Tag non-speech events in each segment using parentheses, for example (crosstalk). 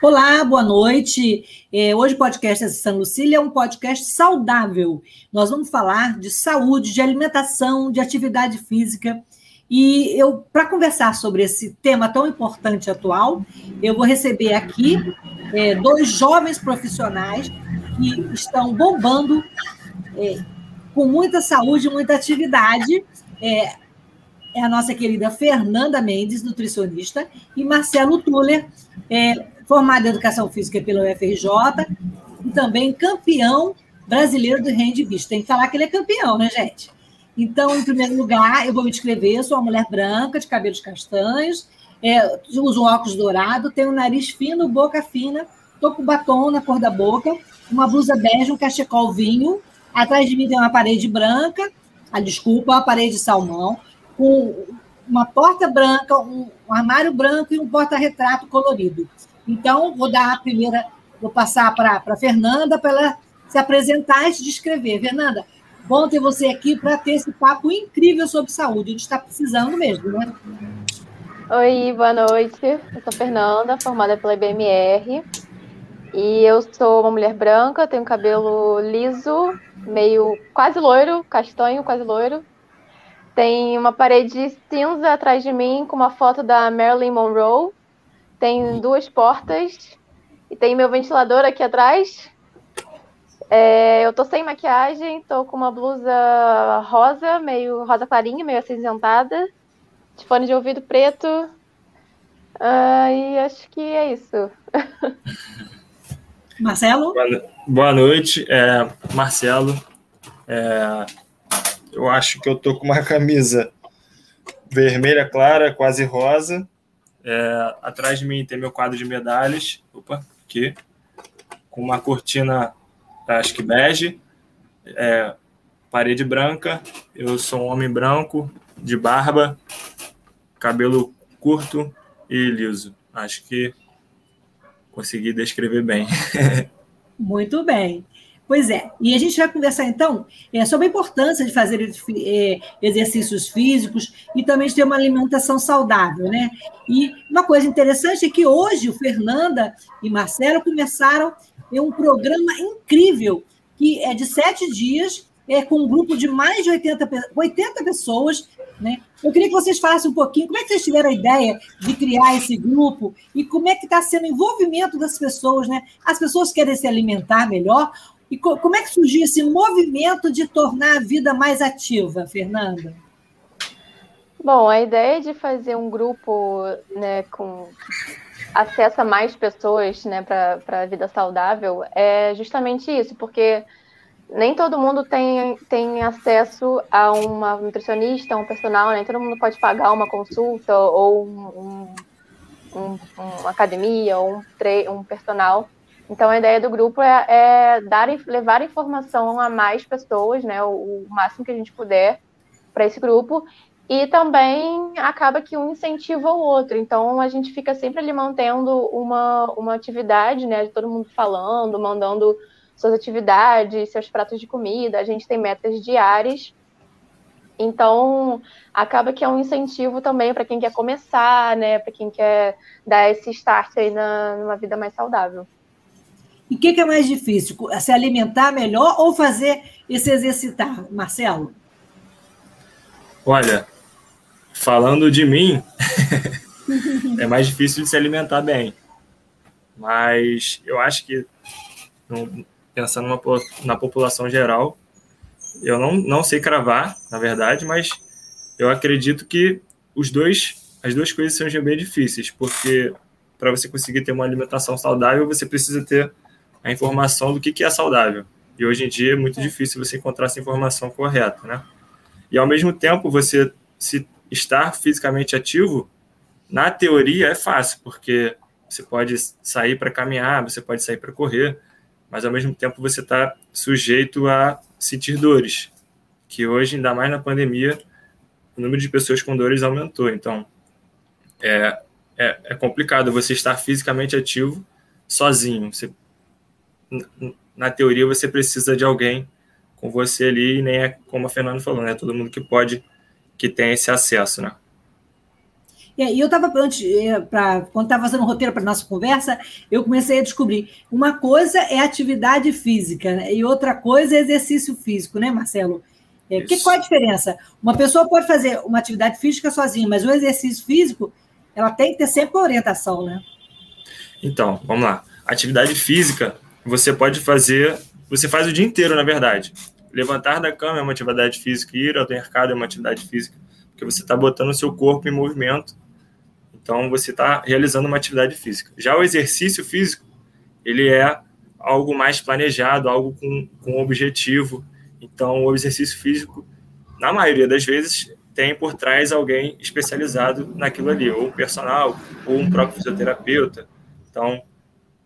Olá, boa noite. É, hoje o podcast Acessando Lucília é um podcast saudável. Nós vamos falar de saúde, de alimentação, de atividade física. E eu, para conversar sobre esse tema tão importante atual, eu vou receber aqui é, dois jovens profissionais que estão bombando é, com muita saúde, muita atividade. É, é a nossa querida Fernanda Mendes, nutricionista, e Marcelo Tuller, é, formado em Educação Física pela UFRJ e também campeão brasileiro do handball. Tem que falar que ele é campeão, né, gente? Então, em primeiro lugar, eu vou me descrever. Sou uma mulher branca, de cabelos castanhos, é, uso um óculos dourado, tenho um nariz fino, boca fina, estou com batom na cor da boca, uma blusa bege, um cachecol vinho. Atrás de mim tem uma parede branca, ah, desculpa, uma parede salmão, com uma porta branca, um armário branco e um porta-retrato colorido. Então, vou dar a primeira, vou passar para a Fernanda para ela se apresentar e se descrever. Fernanda, bom ter você aqui para ter esse papo incrível sobre saúde. A gente está precisando mesmo, né? Oi, boa noite. Eu sou Fernanda, formada pela IBMR. E eu sou uma mulher branca, tenho cabelo liso, meio quase loiro, castanho, quase loiro. Tem uma parede cinza atrás de mim com uma foto da Marilyn Monroe tem duas portas e tem meu ventilador aqui atrás. É, eu tô sem maquiagem, tô com uma blusa rosa, meio rosa clarinha, meio acinzentada, de fone de ouvido preto. Uh, e acho que é isso. (laughs) Marcelo? Boa, noite, é, Marcelo. É, eu acho que eu tô com uma camisa vermelha clara, quase rosa, é, atrás de mim tem meu quadro de medalhas, opa, aqui, com uma cortina, acho que bege, é, parede branca. Eu sou um homem branco, de barba, cabelo curto e liso. Acho que consegui descrever bem. (laughs) Muito bem. Pois é, e a gente vai conversar então é, sobre a importância de fazer é, exercícios físicos e também de ter uma alimentação saudável, né? E uma coisa interessante é que hoje o Fernanda e Marcelo começaram um programa incrível, que é de sete dias, é, com um grupo de mais de 80, 80 pessoas. Né? Eu queria que vocês falassem um pouquinho como é que vocês tiveram a ideia de criar esse grupo e como é que está sendo o envolvimento das pessoas. Né? As pessoas querem se alimentar melhor e como é que surgiu esse movimento de tornar a vida mais ativa, Fernanda? Bom, a ideia de fazer um grupo né, com acesso a mais pessoas né, para a vida saudável é justamente isso, porque nem todo mundo tem, tem acesso a uma nutricionista, um personal, nem todo mundo pode pagar uma consulta ou um, um, um, uma academia ou um, um personal. Então, a ideia do grupo é, é dar, levar informação a mais pessoas, né, o, o máximo que a gente puder para esse grupo, e também acaba que um incentiva o outro. Então, a gente fica sempre ali mantendo uma, uma atividade, né, de todo mundo falando, mandando suas atividades, seus pratos de comida, a gente tem metas diárias. Então, acaba que é um incentivo também para quem quer começar, né, para quem quer dar esse start aí na, numa vida mais saudável. E o que, que, é mais difícil? Se alimentar melhor ou fazer e se exercitar, Marcelo? Olha, falando de mim, (laughs) é mais difícil de se alimentar bem. Mas eu acho que, pensando na população geral, eu não, não sei cravar, na verdade, mas eu acredito que os dois, as duas coisas sejam bem difíceis, porque para você conseguir ter uma alimentação saudável, você precisa ter a informação do que, que é saudável. E hoje em dia é muito é. difícil você encontrar essa informação correta, né? E ao mesmo tempo, você se estar fisicamente ativo, na teoria é fácil, porque você pode sair para caminhar, você pode sair para correr, mas ao mesmo tempo você está sujeito a sentir dores, que hoje, ainda mais na pandemia, o número de pessoas com dores aumentou. Então, é, é, é complicado você estar fisicamente ativo sozinho. Você, na teoria, você precisa de alguém com você ali, e nem é como a Fernanda falou, né? Todo mundo que pode, que tem esse acesso, né? E eu estava quando estava fazendo o roteiro para nossa conversa, eu comecei a descobrir uma coisa é atividade física né? e outra coisa é exercício físico, né, Marcelo? É, que, qual a diferença? Uma pessoa pode fazer uma atividade física sozinha, mas o exercício físico ela tem que ter sempre orientação, né? Então, vamos lá. Atividade física, você pode fazer, você faz o dia inteiro, na verdade. Levantar da cama é uma atividade física, ir ao mercado é uma atividade física, porque você está botando o seu corpo em movimento. Então, você está realizando uma atividade física. Já o exercício físico, ele é algo mais planejado, algo com, com objetivo. Então, o exercício físico, na maioria das vezes, tem por trás alguém especializado naquilo ali, ou um personal, ou um próprio fisioterapeuta. Então,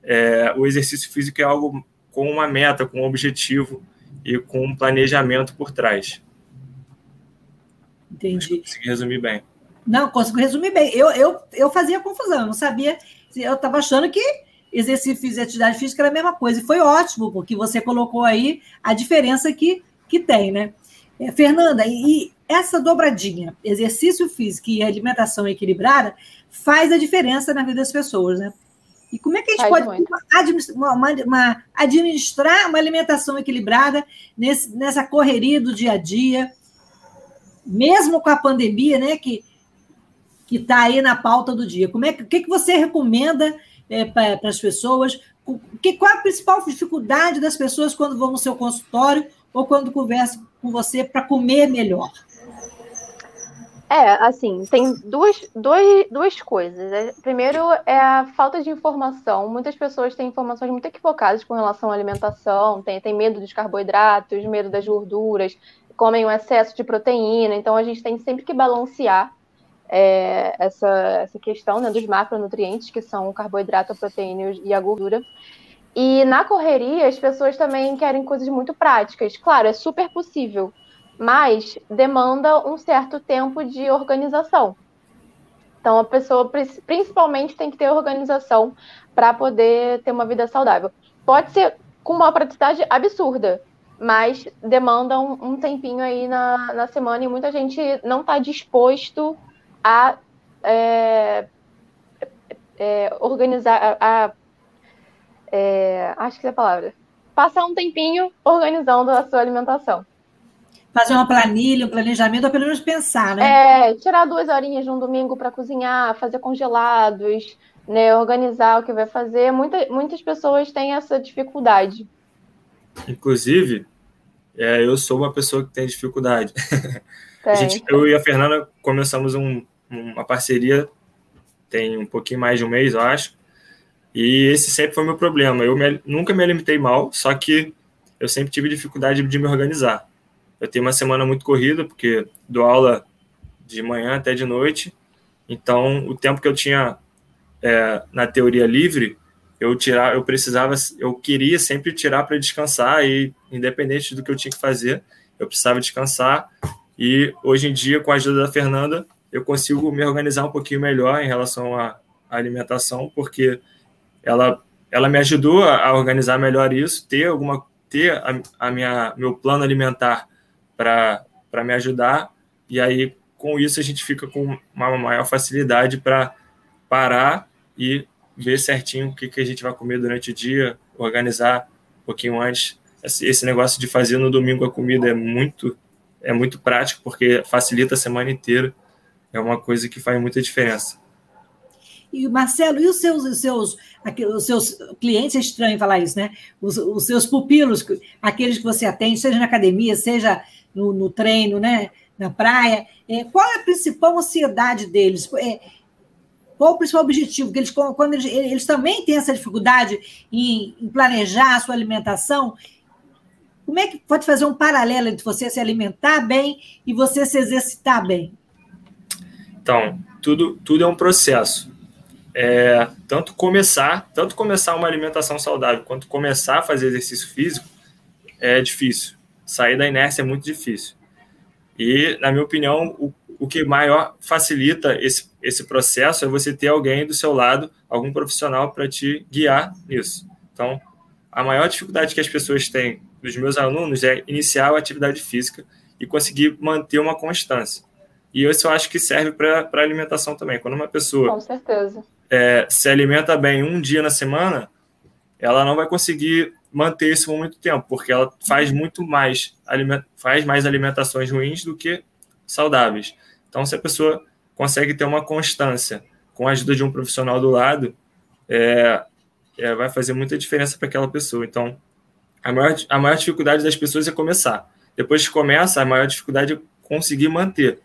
é, o exercício físico é algo com uma meta, com um objetivo e com um planejamento por trás. Entendi. Consegui resumir bem. Não, consigo resumir bem. Eu, eu, eu fazia confusão, eu não sabia. Eu estava achando que exercício físico e atividade física era a mesma coisa. E foi ótimo, porque você colocou aí a diferença que, que tem, né? É, Fernanda, e essa dobradinha, exercício físico e alimentação equilibrada, faz a diferença na vida das pessoas, né? E como é que a gente faz pode uma, uma, uma, administrar uma alimentação equilibrada nesse, nessa correria do dia a dia, mesmo com a pandemia, né? Que que está aí na pauta do dia. Como é que, o que, que você recomenda é, para as pessoas? Que, qual a principal dificuldade das pessoas quando vão no seu consultório ou quando conversam com você para comer melhor? É, assim, tem duas, duas, duas coisas. É, primeiro é a falta de informação. Muitas pessoas têm informações muito equivocadas com relação à alimentação, tem, tem medo dos carboidratos, medo das gorduras, comem um excesso de proteína. Então a gente tem sempre que balancear é, essa, essa questão né, dos macronutrientes, que são o carboidrato, a proteína e a gordura. E na correria, as pessoas também querem coisas muito práticas. Claro, é super possível mas demanda um certo tempo de organização. Então, a pessoa principalmente tem que ter organização para poder ter uma vida saudável. Pode ser com uma praticidade absurda, mas demanda um, um tempinho aí na, na, semana e muita gente não está disposto a é, é, organizar, a, é, acho que é a palavra, passar um tempinho organizando a sua alimentação fazer uma planilha, um planejamento, ou pelo menos pensar, né? É, tirar duas horinhas de um domingo para cozinhar, fazer congelados, né, organizar o que vai fazer. Muita, muitas pessoas têm essa dificuldade. Inclusive, é, eu sou uma pessoa que tem dificuldade. (laughs) Tem. Gente, eu e a Fernanda começamos um, uma parceria tem um pouquinho mais de um mês, eu acho. E esse sempre foi meu problema. Eu me, nunca me alimentei mal, só que eu sempre tive dificuldade de me organizar. Eu tenho uma semana muito corrida, porque dou aula de manhã até de noite. Então, o tempo que eu tinha é, na teoria livre, eu tirar, eu precisava, eu queria sempre tirar para descansar e independente do que eu tinha que fazer, eu precisava descansar. E hoje em dia, com a ajuda da Fernanda, eu consigo me organizar um pouquinho melhor em relação à, alimentação, porque ela ela me ajudou a, organizar melhor isso, ter alguma ter a, a minha meu plano alimentar para me ajudar. E aí, com isso, a gente fica com uma maior facilidade para parar e ver certinho o que, que a gente vai comer durante o dia, organizar um pouquinho antes. Esse, negócio de fazer no domingo a comida é muito, é muito prático, porque facilita a semana inteira. É uma coisa que faz muita diferença. E, Marcelo, e os seus, os seus, os seus clientes, é estranho falar isso, né? Os, os seus pupilos, aqueles que você atende, seja na academia, seja no, no treino, né? na praia, é, qual é a principal ansiedade deles? É, qual o principal objetivo? Porque eles, quando eles, eles também têm essa dificuldade em, em, planejar a sua alimentação. Como é que pode fazer um paralelo entre você se alimentar bem e você se exercitar bem? Então, tudo, tudo é um processo. É, tanto começar, tanto começar uma alimentação saudável, quanto começar a fazer exercício físico é difícil. Sair da inércia é muito difícil. E, na minha opinião, o, o que maior facilita esse, esse processo é você ter alguém do seu lado, algum profissional para te guiar nisso. Então, a maior dificuldade que as pessoas têm dos meus alunos é iniciar a atividade física e conseguir manter uma constância. E isso eu acho que serve para a alimentação também. Quando uma pessoa Com certeza. É, se alimenta bem um dia na semana, ela não vai conseguir manter isso por muito tempo, porque ela faz muito mais, faz mais alimentações ruins do que saudáveis. Então, se a pessoa consegue ter uma constância com a ajuda de um profissional do lado, é, é, vai fazer muita diferença para aquela pessoa. Então, a maior, a maior dificuldade das pessoas é começar. Depois que começa, a maior dificuldade é conseguir manter.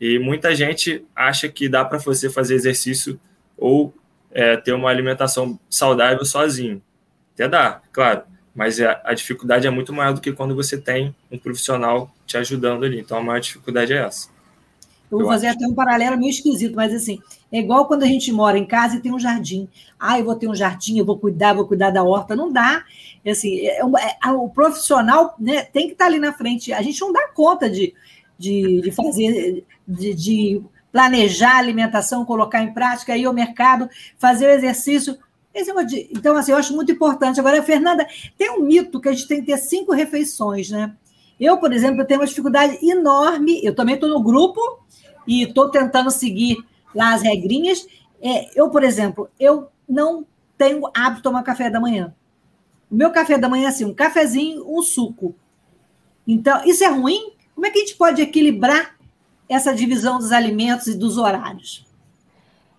E muita gente acha que dá para você fazer exercício ou é, ter uma alimentação saudável sozinho. Até dá, claro, mas a, a, dificuldade é muito maior do que quando você tem um profissional te ajudando ali. Então a maior dificuldade é essa. Eu vou fazer até um paralelo meio esquisito, mas assim, é igual quando a gente mora em casa e tem um jardim. Ah, eu vou ter um jardim, eu vou cuidar, vou cuidar da horta. Não dá. É assim, é, é, o profissional né, tem que estar ali na frente. A gente não dá conta de, de, de fazer, de, de planejar a alimentação, colocar em prática, ir ao mercado, fazer o exercício. Então, assim, eu acho muito importante. Agora, Fernanda, tem um mito que a gente tem que ter cinco refeições, né? Eu, por exemplo, tenho uma dificuldade enorme. Eu também estou no grupo e estou tentando seguir lá as regrinhas. É, eu, por exemplo, eu não tenho hábito de tomar café da manhã. O meu café da manhã é assim, um cafezinho, um suco. Então, isso é ruim? Como é que a gente pode equilibrar essa divisão dos alimentos e dos horários?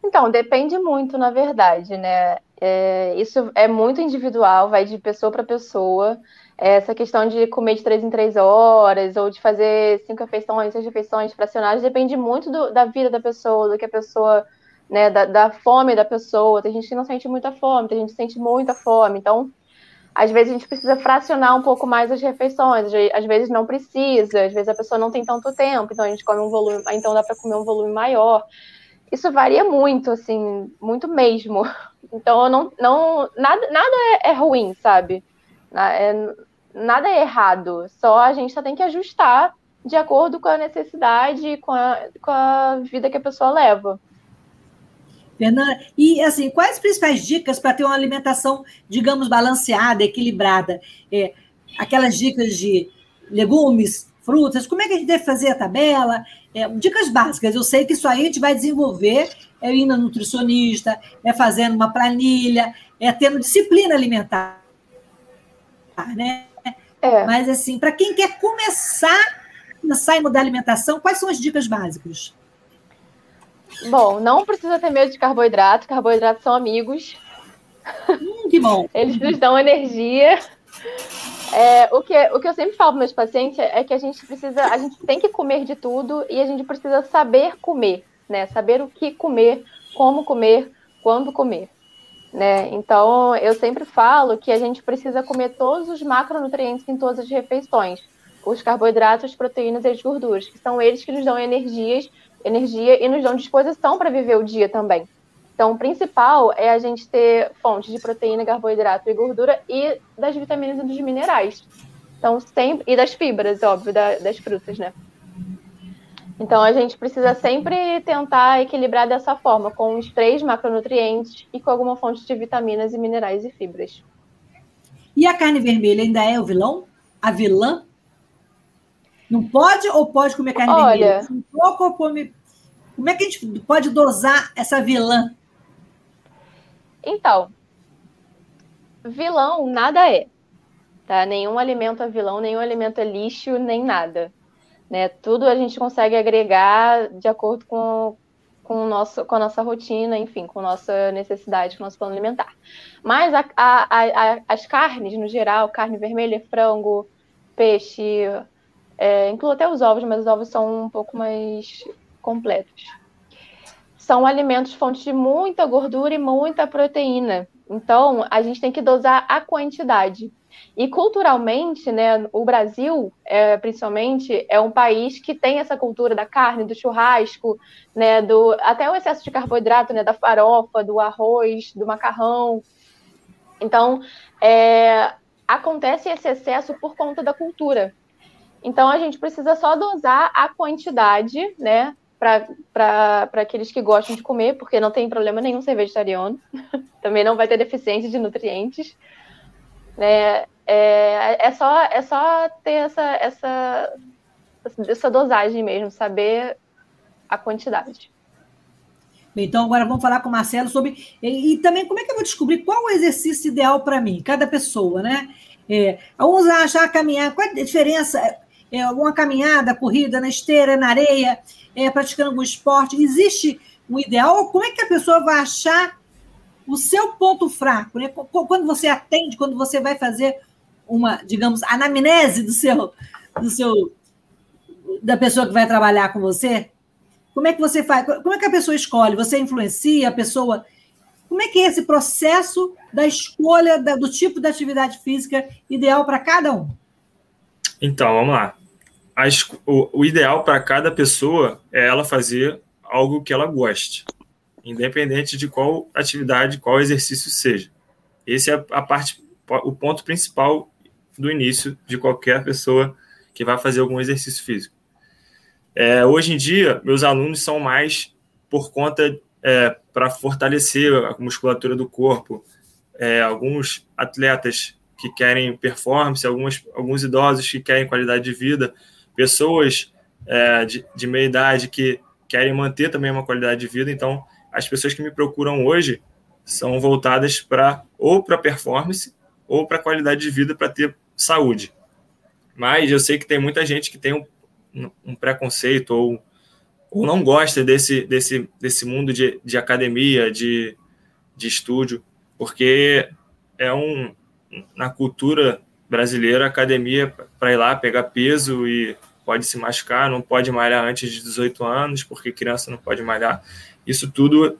Então, depende muito, na verdade, né? É, isso é muito individual, vai de pessoa para pessoa. Essa questão de comer de três em três horas, ou de fazer cinco refeições, seis refeições fracionadas, depende muito do, da vida da pessoa, do que a pessoa, né, da, da, fome da pessoa. Tem gente que não sente muita fome, tem gente que sente muita fome. Então, às vezes a gente precisa fracionar um pouco mais as refeições, às vezes não precisa, às vezes a pessoa não tem tanto tempo, então a gente come um volume, então dá para comer um volume maior. Isso varia muito, assim, muito mesmo. (laughs) Então, eu não, não nada, nada é, é ruim, sabe? É, nada é errado. Só a gente só tem que ajustar de acordo com a necessidade e com a, com a vida que a pessoa leva. Fernanda, e assim, quais as principais dicas para ter uma alimentação, digamos, balanceada, equilibrada? É, aquelas dicas de legumes, frutas, como é que a gente deve fazer a tabela? É, dicas básicas, eu sei que isso aí a gente vai desenvolver é indo no nutricionista, é fazendo uma planilha, é tendo disciplina alimentar. Né? É. Mas, assim, para quem quer começar, começar em mudar a alimentação, quais são as dicas básicas? Bom, não precisa ter medo de carboidrato, carboidratos são amigos. Hum, que bom. (laughs) Eles nos dão energia. É, o, que, o que eu sempre falo para meus pacientes é que a gente precisa, a gente tem que comer de tudo e a gente precisa saber comer né? Saber o que comer, como comer, quando comer. Né? Então, eu sempre falo que a gente precisa comer todos os macronutrientes em todas as refeições. Os carboidratos, as proteínas e as gorduras, que são eles que nos dão energias, energia e nos dão disposição para viver o dia também. Então, o principal é a gente ter fontes de proteína, carboidrato e gordura e das vitaminas e dos minerais. Então, sempre. E das fibras, óbvio, da, das frutas, né? Então a gente precisa sempre tentar equilibrar dessa forma, com os três macronutrientes e com alguma fonte de vitaminas e minerais e fibras. E a carne vermelha ainda é o vilão? A vilã? Não pode ou pode comer carne Olha, vermelha? Um pouco ou come... Como é que a gente pode dosar essa vilã? Então, vilão nada é. Tá? Nenhum alimento é vilão, nenhum alimento é lixo, nem nada. Né? Tudo a gente consegue agregar de acordo com, com, o nosso, com a nossa rotina, enfim, com nossa necessidade, com o nosso plano alimentar. Mas a, a, a, as carnes, no geral, carne vermelha, frango, peixe, é, incluo até os ovos, mas os ovos são um pouco mais completos. São alimentos fontes de muita gordura e muita proteína. Então, a gente tem que dosar a quantidade. E culturalmente, né, o Brasil, é, principalmente, é um país que tem essa cultura da carne, do churrasco, né, do até o excesso de carboidrato, né, da farofa, do arroz, do macarrão. Então, é, acontece esse excesso por conta da cultura. Então, a gente precisa só dosar a quantidade, né, para aqueles que gostam de comer, porque não tem problema nenhum ser vegetariano. (laughs) Também não vai ter deficiência de nutrientes. Né? É, é, só, é só ter essa, essa, essa dosagem mesmo, saber a quantidade. Então, agora vamos falar com o Marcelo sobre. E, e também como é que eu vou descobrir qual o exercício ideal para mim, cada pessoa, né? É, alguns acham a caminhar, qual é a diferença? É, alguma caminhada, corrida na esteira, na areia, é, praticando algum esporte? Existe um ideal? Como é que a pessoa vai achar o seu ponto fraco? Né? Quando você atende, quando você vai fazer uma, digamos, anamnese do seu, do seu, da pessoa que vai trabalhar com você, como é que você faz? Como é que a pessoa escolhe? Você influencia a pessoa? Como é que é esse processo da escolha do tipo de atividade física ideal para cada um? Então, vamos lá. As, o, o ideal para cada pessoa é ela fazer algo que ela goste, independente de qual atividade, qual exercício seja. Esse é a parte, o ponto principal do início de qualquer pessoa que vai fazer algum exercício físico. É, hoje em dia, meus alunos são mais por conta é, para fortalecer a musculatura do corpo. É, alguns atletas que querem performance, alguns, alguns idosos que querem qualidade de vida, pessoas é, de, de meia idade que querem manter também uma qualidade de vida. Então, as pessoas que me procuram hoje são voltadas para ou para performance ou para qualidade de vida para ter saúde. Mas eu sei que tem muita gente que tem um, um preconceito ou, ou não gosta desse, desse, desse mundo de, de academia, de, de estúdio, porque é um na cultura brasileira, academia para ir lá pegar peso e pode se machucar, não pode malhar antes de 18 anos, porque criança não pode malhar. Isso tudo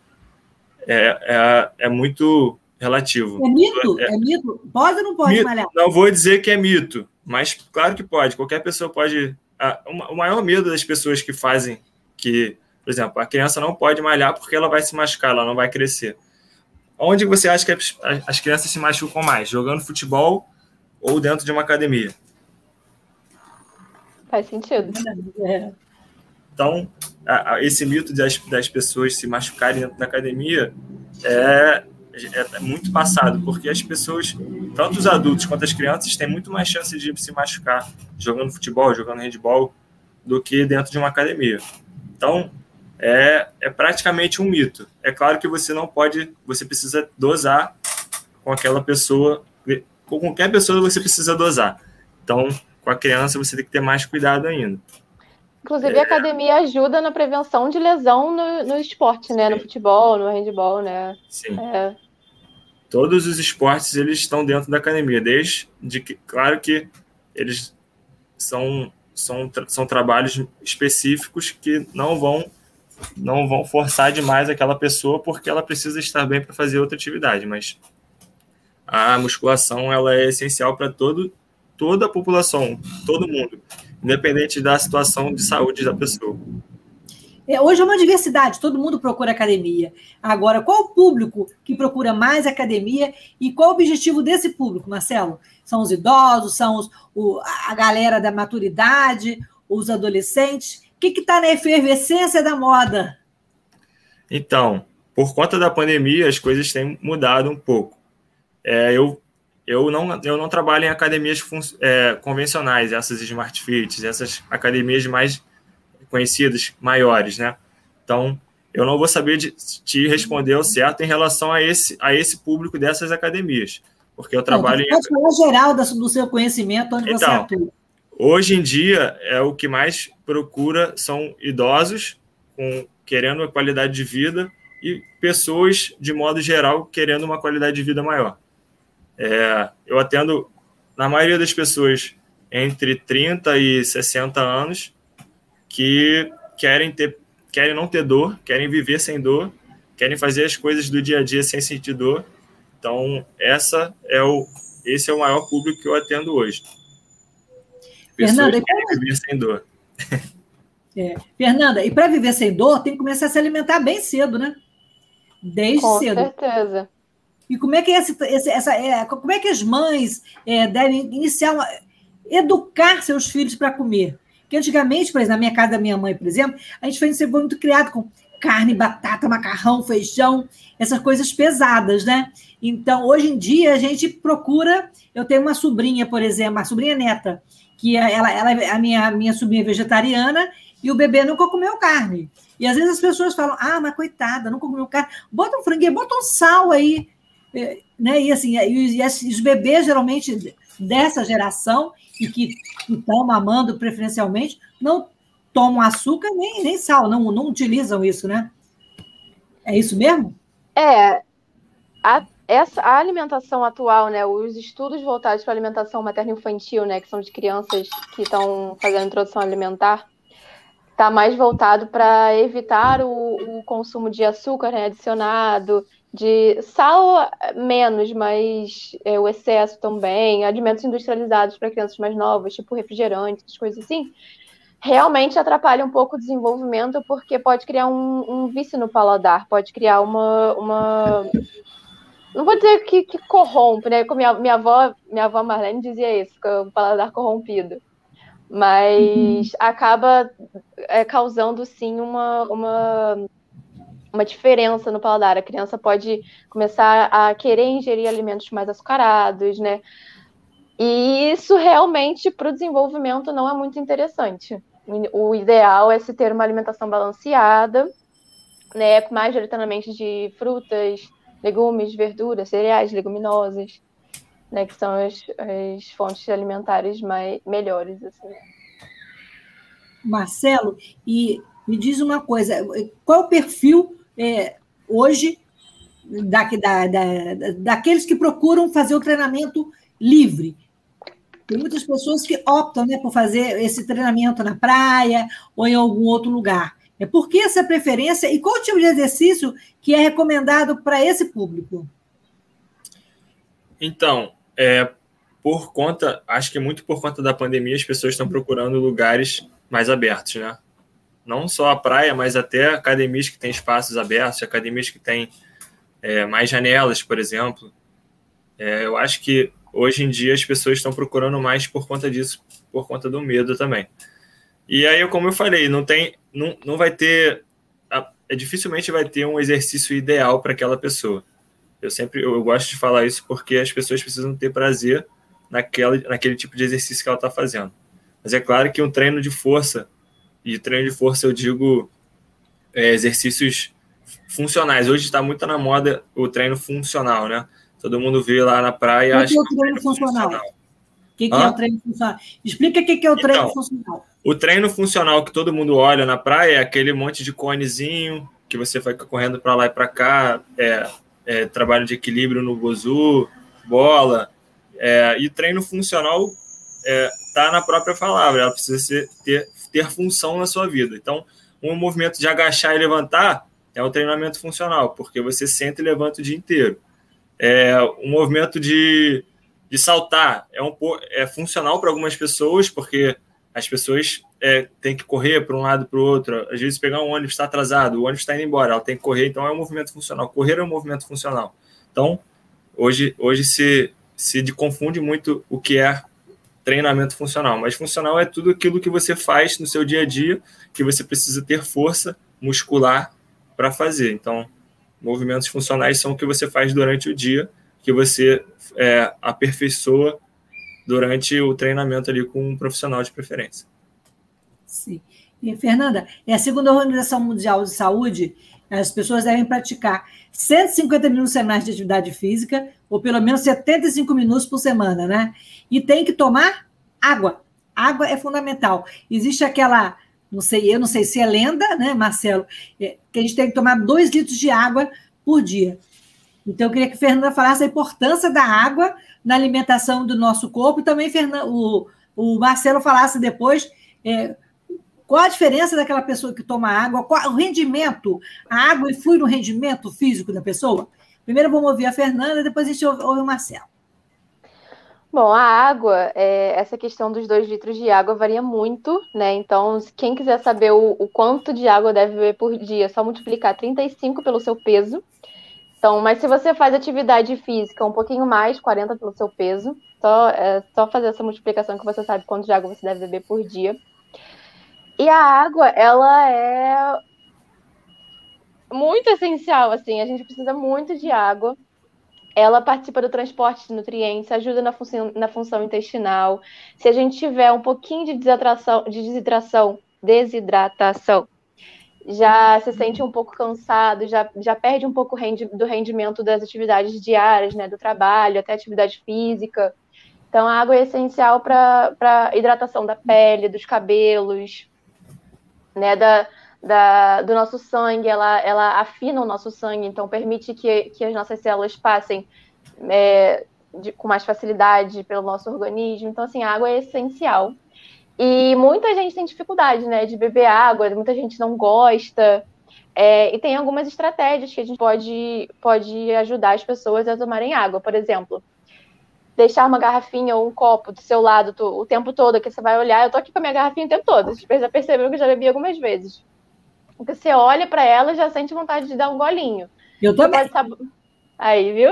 é, é, é muito relativo. É mito? É, é mito? Pode ou não pode mito, malhar? Não vou dizer que é mito, mas claro que pode. Qualquer pessoa pode. A, o maior medo das pessoas que fazem que, por exemplo, a criança não pode malhar porque ela vai se machucar, ela não vai crescer. Onde você acha que as, as crianças se machucam mais? Jogando futebol ou dentro de uma academia? Faz sentido. É. Então, a, a, esse mito das, das pessoas se machucarem dentro da academia é, é muito passado, porque as pessoas, tanto os adultos quanto as crianças, têm muito mais chance de se machucar jogando futebol, jogando handball, do que dentro de uma academia. Então, é, é praticamente um mito. É claro que você não pode, você precisa dosar com aquela pessoa, com qualquer pessoa você precisa dosar. Então, com a criança você tem que ter mais cuidado ainda. Inclusive, a academia ajuda na prevenção de lesão no, no esporte, né? Sim. No futebol, no handball, né? Sim. É. Todos os esportes, eles estão dentro da academia, desde de que, claro que eles são, são, são trabalhos específicos que não vão não vão forçar demais aquela pessoa porque ela precisa estar bem para fazer outra atividade, mas a musculação ela é essencial para todo toda a população, todo mundo, independente da situação de saúde da pessoa. É, hoje é uma diversidade, todo mundo procura academia. Agora, qual o público que procura mais academia e qual o objetivo desse público, Marcelo? São os idosos, são os, o, a galera da maturidade, os adolescentes? O que está na efervescência da moda? Então, por conta da pandemia, as coisas têm mudado um pouco. É, eu, eu, não, eu não trabalho em academias é, convencionais, essas Smart Fits, essas academias mais conhecidas, maiores, né? Então, eu não vou saber de, te responder ao certo em relação a esse, a esse público dessas academias, porque eu trabalho não, pode em... falar geral do seu conhecimento, onde então, você atua. Hoje em dia, é o que mais procura são idosos com querendo uma qualidade de vida e pessoas, de modo geral, querendo uma qualidade de vida maior. É, eu atendo, na maioria das pessoas, entre 30 e 60 anos, que querem, ter, querem não ter dor, querem viver sem dor, querem fazer as coisas do dia a dia sem sentir dor. Então, essa é o, esse é o maior público que eu atendo hoje. Pessoas Fernanda, que querem viver sem dor. É. Fernanda, e para viver sem dor, tem que começar a se alimentar bem cedo, né? Desde Com cedo. Com certeza. E como é que, esse, esse, essa, é, como é que as mães é, devem iniciar uma, educar seus filhos para comer? Que antigamente, por exemplo, na minha casa da minha mãe, por exemplo, a gente foi muito criado com carne, batata, macarrão, feijão, essas coisas pesadas, né? Então, hoje em dia, a gente procura. Eu tenho uma sobrinha, por exemplo, uma sobrinha neta, que é, ela, ela a minha, minha sobrinha vegetariana, e o bebê nunca comeu carne. E às vezes as pessoas falam, ah, mas coitada, nunca comeu carne. Bota um franguinho, bota um sal aí. É, né? E assim, e, e os bebês geralmente dessa geração e que estão mamando preferencialmente, não tomam açúcar nem, nem sal, não, não utilizam isso, né? É isso mesmo? É. A, essa, a alimentação atual, né? Os estudos voltados para a alimentação materno-infantil, né? Que são de crianças que estão fazendo introdução alimentar, está mais voltado para evitar o, o, consumo de açúcar né, adicionado, de sal menos, mas é, o excesso também, alimentos industrializados para crianças mais novas, tipo refrigerantes, coisas assim, realmente atrapalha um pouco o desenvolvimento, porque pode criar um, um vício no paladar, pode criar uma. uma... Não vou dizer que, que corrompe, né? Como minha, minha avó, minha avó Marlene dizia isso, que é o paladar corrompido mas uhum. acaba é, causando sim uma, uma, uma diferença no paladar. A criança pode começar a querer ingerir alimentos mais açucarados, né? E isso realmente para o desenvolvimento não é muito interessante. O ideal é se ter uma alimentação balanceada, né, majoritariamente de frutas, legumes, verduras, cereais, leguminosas, né, que são as, as fontes alimentares mais, melhores. Assim. Marcelo, e me diz uma coisa, qual o perfil é, hoje da, da, da, daqueles que procuram fazer o treinamento livre? Tem muitas pessoas que optam né, por fazer esse treinamento na praia ou em algum outro lugar. É por que essa preferência e qual tipo de exercício que é recomendado para esse público? Então, é, por conta, acho que muito por conta da pandemia, as pessoas estão procurando lugares mais abertos, né? Não só a praia, mas até academias que têm espaços abertos, academias que têm é, mais janelas, por exemplo. É, eu acho que hoje em dia as pessoas estão procurando mais por conta disso, por conta do medo também. E aí, como eu falei, não tem, não, não vai ter, é, dificilmente vai ter um exercício ideal para aquela pessoa. Eu sempre eu gosto de falar isso porque as pessoas precisam ter prazer naquela, naquele tipo de exercício que ela está fazendo. Mas é claro que um treino de força, e treino de força eu digo é, exercícios funcionais. Hoje está muito na moda o treino funcional, né? Todo mundo vê lá na praia. O que é o treino funcional? O que, que é o treino funcional? Explica o que, que é o treino então, funcional. O treino funcional que todo mundo olha na praia é aquele monte de conezinho que você vai correndo para lá e para cá, é, é, trabalho de equilíbrio no bozu, bola, é, e treino funcional está é, na própria palavra, ela precisa ser, ter, ter função na sua vida. Então, um movimento de agachar e levantar é um treinamento funcional, porque você senta e levanta o dia inteiro. É, um movimento de, de saltar é, um, é funcional para algumas pessoas, porque as pessoas é, têm que correr para um lado para o outro. Às vezes, pegar um ônibus está atrasado, o ônibus está indo embora, ela tem que correr, então é um movimento funcional. Correr é um movimento funcional. Então, hoje, hoje se, se confunde muito o que é treinamento funcional, mas funcional é tudo aquilo que você faz no seu dia a dia, que você precisa ter força muscular para fazer. Então, movimentos funcionais são o que você faz durante o dia, que você é, aperfeiçoa durante o treinamento ali com um profissional de preferência. Sim. E, Fernanda, é a segunda Organização Mundial de Saúde, as pessoas devem praticar 150 minutos semanais de atividade física, ou pelo menos 75 minutos por semana, né? E tem que tomar água. Água é fundamental. Existe aquela não sei, eu não sei se é lenda, né, Marcelo, é, que a gente tem que tomar dois litros de água por dia. Então, eu queria que a Fernanda falasse a importância da água na alimentação do nosso corpo também o, o Marcelo falasse depois é, qual a diferença daquela pessoa que toma água, qual o rendimento, a água influi no rendimento físico da pessoa? Primeiro vamos ouvir a Fernanda, depois a gente ouve, ouve o Marcelo. Bom, a água, é, essa questão dos dois litros de água varia muito, né? Então, quem quiser saber o, o, quanto de água deve beber por dia, é só multiplicar 35 pelo seu peso. Então, mas se você faz atividade física um pouquinho mais, 40 pelo seu peso, só, é só fazer essa multiplicação que você sabe quanto de água você deve beber por dia. E a água, ela é muito essencial, assim, a gente precisa muito de água ela participa do transporte de nutrientes, ajuda na função, na função intestinal. Se a gente tiver um pouquinho de desidratação, de desidratação, desidratação, já se sente um pouco cansado, já, já perde um pouco rendi, do rendimento das atividades diárias, né, do trabalho, até atividade física. Então, a água é essencial para hidratação da pele, dos cabelos, né, da, da, do nosso sangue, ela, ela afina o nosso sangue, então permite que, que as nossas células passem é, de, com mais facilidade pelo nosso organismo. Então, assim, a água é essencial. E muita gente tem dificuldade, né, de beber água, muita gente não gosta. É, e tem algumas estratégias que a gente pode, pode ajudar as pessoas a tomarem água. Por exemplo, deixar uma garrafinha ou um copo do seu lado o tempo todo, que você vai olhar. Eu tô aqui com a minha garrafinha o tempo todo. Vocês já perceberam que eu já bebi algumas vezes. Porque você olha para ela e já sente vontade de dar um golinho. Eu também. Sab... Aí, viu?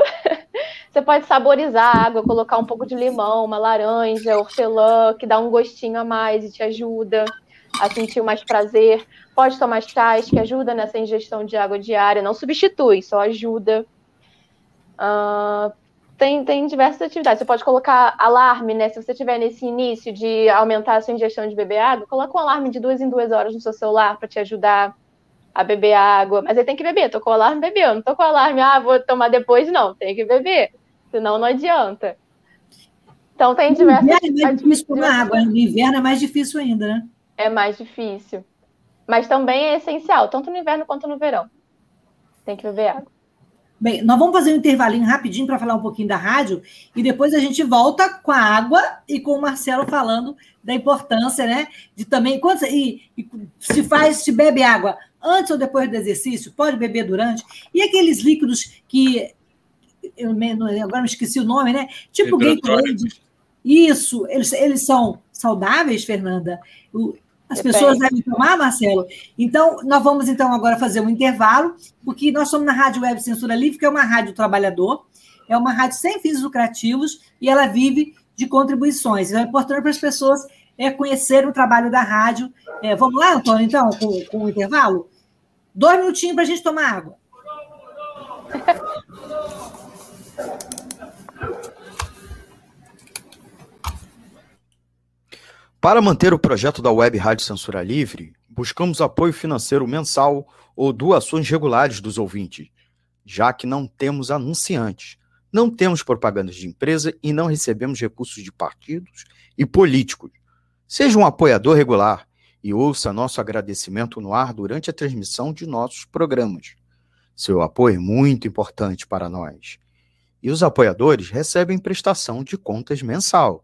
(laughs) Você pode saborizar a água, colocar um pouco de limão, uma laranja, hortelã, que dá um gostinho a mais e te ajuda a sentir mais prazer. Pode tomar chás, que ajuda nessa ingestão de água diária. Não substitui, só ajuda. Uh, tem, tem diversas atividades. Você pode colocar alarme, né? Se você tiver nesse início de aumentar a sua ingestão de beber água, coloca um alarme de duas em duas horas no seu celular para te ajudar a beber água. Mas aí tem que beber. Tô com o alarme, bebeu. Não tô com o alarme, ah, vou tomar depois, não. Tem que beber. Senão não adianta. Então tem diversas. No inverno é mais difícil tomar água. No inverno é mais difícil ainda, né? É mais difícil. Mas também é essencial, tanto no inverno quanto no verão. Tem que beber água. Bem, nós vamos fazer um intervalinho rapidinho para falar um pouquinho da rádio e depois a gente volta com a água e com o Marcelo falando da importância, né? De também quando e, e se faz, se bebe água antes ou depois do exercício, pode beber durante. E aqueles líquidos que eu agora me esqueci o nome, né? Tipo Gatorade. Isso, eles, eles são saudáveis, Fernanda? As Depende. pessoas devem tomar, Marcelo? Então, nós vamos então agora fazer um intervalo, porque nós somos na Rádio Web Censura Livre, que é uma rádio trabalhador, é uma rádio sem fins lucrativos e ela vive de contribuições. Então, é importante para as pessoas é, conhecerem o trabalho da rádio. É, vamos lá, Antônio, então, com, com o intervalo? Dois minutinhos para a gente tomar água. (laughs) Para manter o projeto da Web Rádio Censura Livre, buscamos apoio financeiro mensal ou doações regulares dos ouvintes, já que não temos anunciantes, não temos propagandas de empresa e não recebemos recursos de partidos e políticos. Seja um apoiador regular e ouça nosso agradecimento no ar durante a transmissão de nossos programas. Seu apoio é muito importante para nós. E os apoiadores recebem prestação de contas mensal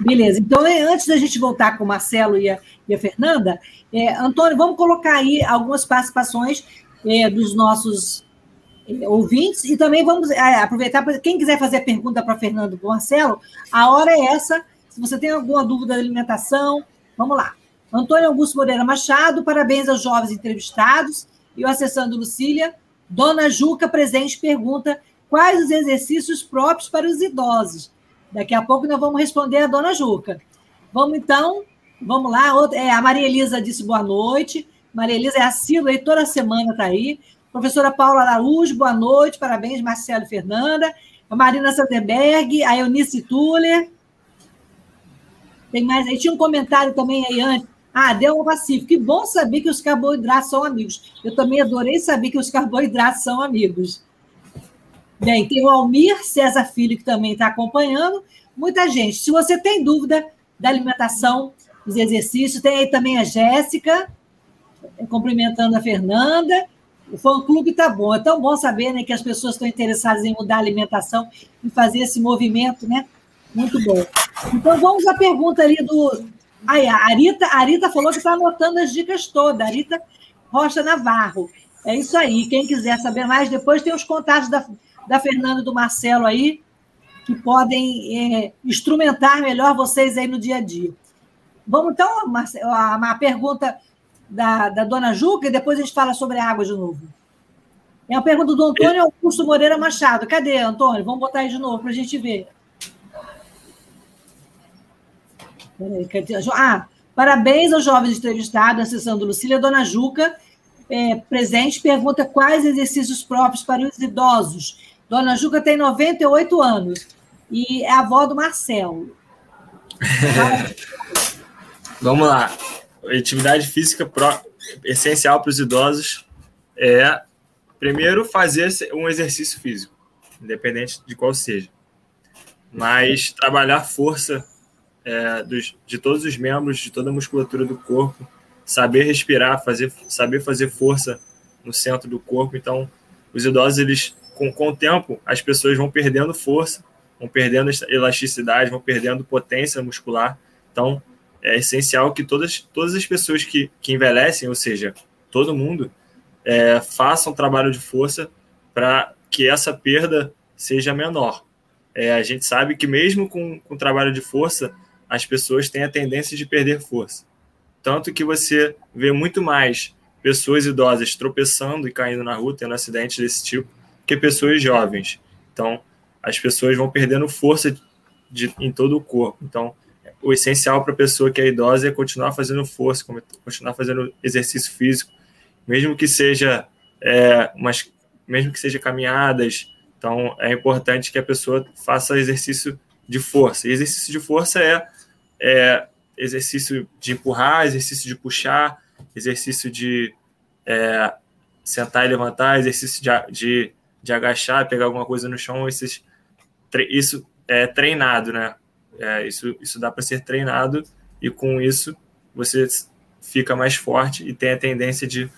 Beleza. Então, é, antes da gente voltar com o Marcelo e a, e a Fernanda, é, Antônio, vamos colocar aí algumas participações é, dos nossos é, ouvintes e também vamos é, aproveitar para quem quiser fazer pergunta para Fernando para Marcelo, a hora é essa. Se você tem alguma dúvida da alimentação, vamos lá. Antônio Augusto Moreira Machado, parabéns aos jovens entrevistados. E o acessando Lucília, Dona Juca presente pergunta quais os exercícios próprios para os idosos. Daqui a pouco nós vamos responder a dona Juca. Vamos então, vamos lá. É, a Maria Elisa disse boa noite. Maria Elisa é assídua aí, toda semana está aí. Professora Paula Araújo, boa noite, parabéns, Marcelo e Fernanda. A Marina Sanderberg, a Eunice Tuller. Tem mais aí, tinha um comentário também aí antes. Ah, Delma Pacífico, que bom saber que os carboidratos são amigos. Eu também adorei saber que os carboidratos são amigos. Bem, tem o Almir César Filho, que também está acompanhando. Muita gente. Se você tem dúvida da alimentação, dos exercícios, tem aí também a Jéssica, cumprimentando a Fernanda. O fã-clube está bom. É tão bom saber né, que as pessoas estão interessadas em mudar a alimentação e fazer esse movimento, né? Muito bom. Então, vamos à pergunta ali do... Aí, a Arita, a Arita falou que está anotando as dicas todas. Arita Rocha Navarro. É isso aí. Quem quiser saber mais, depois tem os contatos da, da Fernanda e do Marcelo aí, que podem é, instrumentar melhor vocês aí no dia a dia. Vamos então, Marcelo, a, a pergunta da, da dona Juca e depois a gente fala sobre a água de novo. É uma pergunta do Antônio Augusto Moreira Machado. Cadê, Antônio? Vamos botar aí de novo para a gente ver. Ah, parabéns aos jovens entrevistados, acessando Lucília. Dona Juca, é, presente, pergunta quais exercícios próprios para os idosos. Dona Juca tem 98 anos e é avó do Marcelo. (laughs) Vamos lá atividade física essencial para os idosos é, primeiro, fazer um exercício físico, independente de qual seja. Mas trabalhar força é, dos, de todos os membros, de toda a musculatura do corpo, saber respirar, fazer, saber fazer força no centro do corpo. Então, os idosos, eles, com, com o tempo, as pessoas vão perdendo força, vão perdendo elasticidade, vão perdendo potência muscular. Então, é essencial que todas, todas as pessoas que, que envelhecem, ou seja, todo mundo, é, façam trabalho de força para que essa perda seja menor. É, a gente sabe que mesmo com, com trabalho de força, as pessoas têm a tendência de perder força. Tanto que você vê muito mais pessoas idosas tropeçando e caindo na rua, tendo acidentes desse tipo, que pessoas jovens. Então, as pessoas vão perdendo força de, em todo o corpo. Então, o essencial para a pessoa que é idosa é continuar fazendo força, continuar fazendo exercício físico, mesmo que seja é, umas, mesmo que seja caminhadas. Então é importante que a pessoa faça exercício de força. E exercício de força é, é exercício de empurrar, exercício de puxar, exercício de é, sentar e levantar, exercício de, de, de agachar, pegar alguma coisa no chão. Esses, isso é treinado, né? É, isso, isso dá para ser treinado e com isso você fica mais forte e tem a tendência de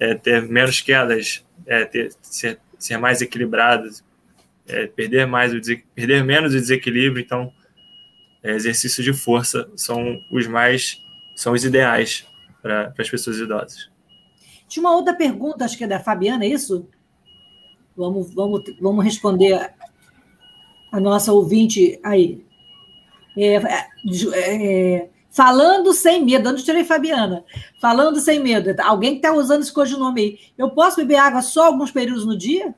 é, ter menos quedas, é, ter, ser, ser mais equilibrado, é, perder mais o perder menos o desequilíbrio. Então, é, exercícios de força são os mais são os ideais para as pessoas idosas. Tinha uma outra pergunta, acho que é da Fabiana, é isso? Vamos, vamos, vamos responder a nossa ouvinte aí. É, é, é, falando sem medo, onde tirei Fabiana? Falando sem medo. Alguém que está usando esse codinome aí. Eu posso beber água só alguns períodos no dia?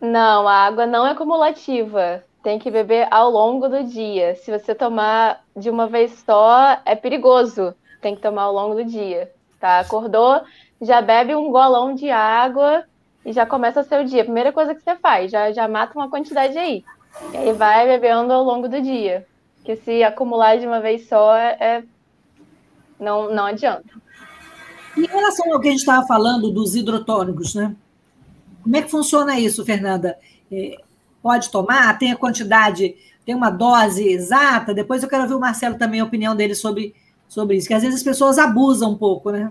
Não, a água não é cumulativa. Tem que beber ao longo do dia. Se você tomar de uma vez só, é perigoso. Tem que tomar ao longo do dia. Tá? Acordou, já bebe um golão de água e já começa o seu dia. Primeira coisa que você faz, já, já mata uma quantidade aí. E aí vai bebendo ao longo do dia. Que se acumular de uma vez só, é, é não, não adianta. Em relação ao que a gente estava falando dos hidrotônicos, né? Como é que funciona isso, Fernanda? É, pode tomar? Tem a quantidade, tem uma dose exata? Depois eu quero ouvir o Marcelo também, a opinião dele sobre, sobre isso, que às vezes as pessoas abusam um pouco, né?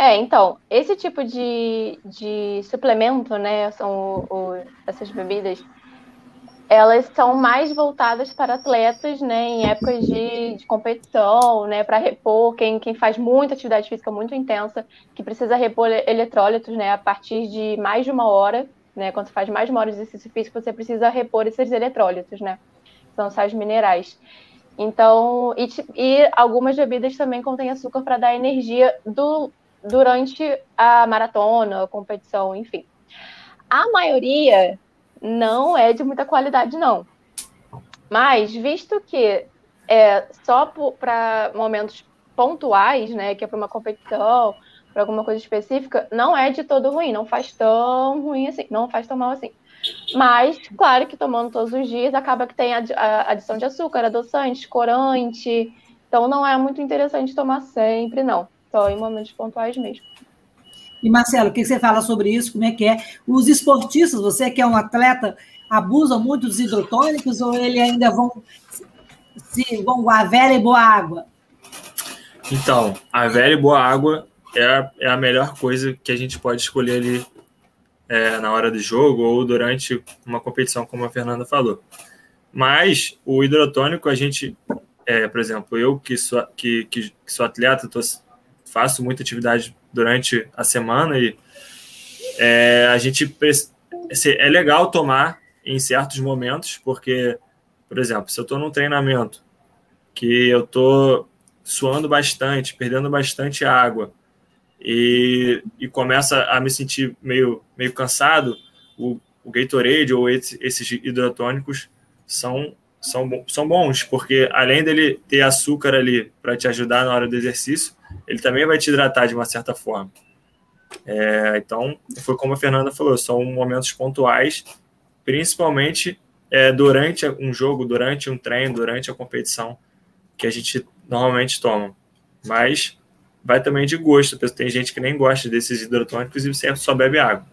É, então, esse tipo de, de suplemento, né, são o, o, essas bebidas, elas são mais voltadas para atletas, né, em épocas de, de competição, né, para repor quem, quem faz muita atividade física muito intensa, que precisa repor eletrólitos, né, a partir de mais de uma hora, né, quando você faz mais de uma hora de exercício físico, você precisa repor esses eletrólitos, né, são sais minerais. Então, e, e algumas bebidas também contêm açúcar para dar energia do, durante a maratona, a competição, enfim. A maioria não é de muita qualidade, não. Mas, visto que é só para momentos pontuais, né, que é para uma competição, para alguma coisa específica, não é de todo ruim, não faz tão ruim assim, não faz tão mal assim. Mas, claro que tomando todos os dias, acaba que tem a adição de açúcar, adoçante, corante, então não é muito interessante tomar sempre, não. Só em momentos pontuais mesmo. E Marcelo, o que você fala sobre isso? Como é que é? Os esportistas, você que é um atleta, abusam muito dos hidrotônicos ou ele ainda vão se vão a velha e boa água? Então, a velha e boa água é a, é a melhor coisa que a gente pode escolher ali é, na hora do jogo ou durante uma competição, como a Fernanda falou. Mas o hidrotônico, a gente, é, por exemplo, eu que sou, que, que, que sou atleta, tô, faço muita atividade durante a semana e é, a gente é legal tomar em certos momentos, porque, por exemplo, se eu estou num treinamento que eu estou suando bastante, perdendo bastante água e, e começa a me sentir meio, meio cansado, o, o Gatorade ou esse, esses hidrotônicos são, são, são bons, porque além dele ter açúcar ali para te ajudar na hora do exercício, ele também vai te hidratar de uma certa forma. É, então, foi como a Fernanda falou, são momentos pontuais principalmente é, durante um jogo, durante um treino, durante a competição que a gente normalmente toma. Mas vai também de gosto. Tem gente que nem gosta desses hidrotônicos e sempre só bebe água.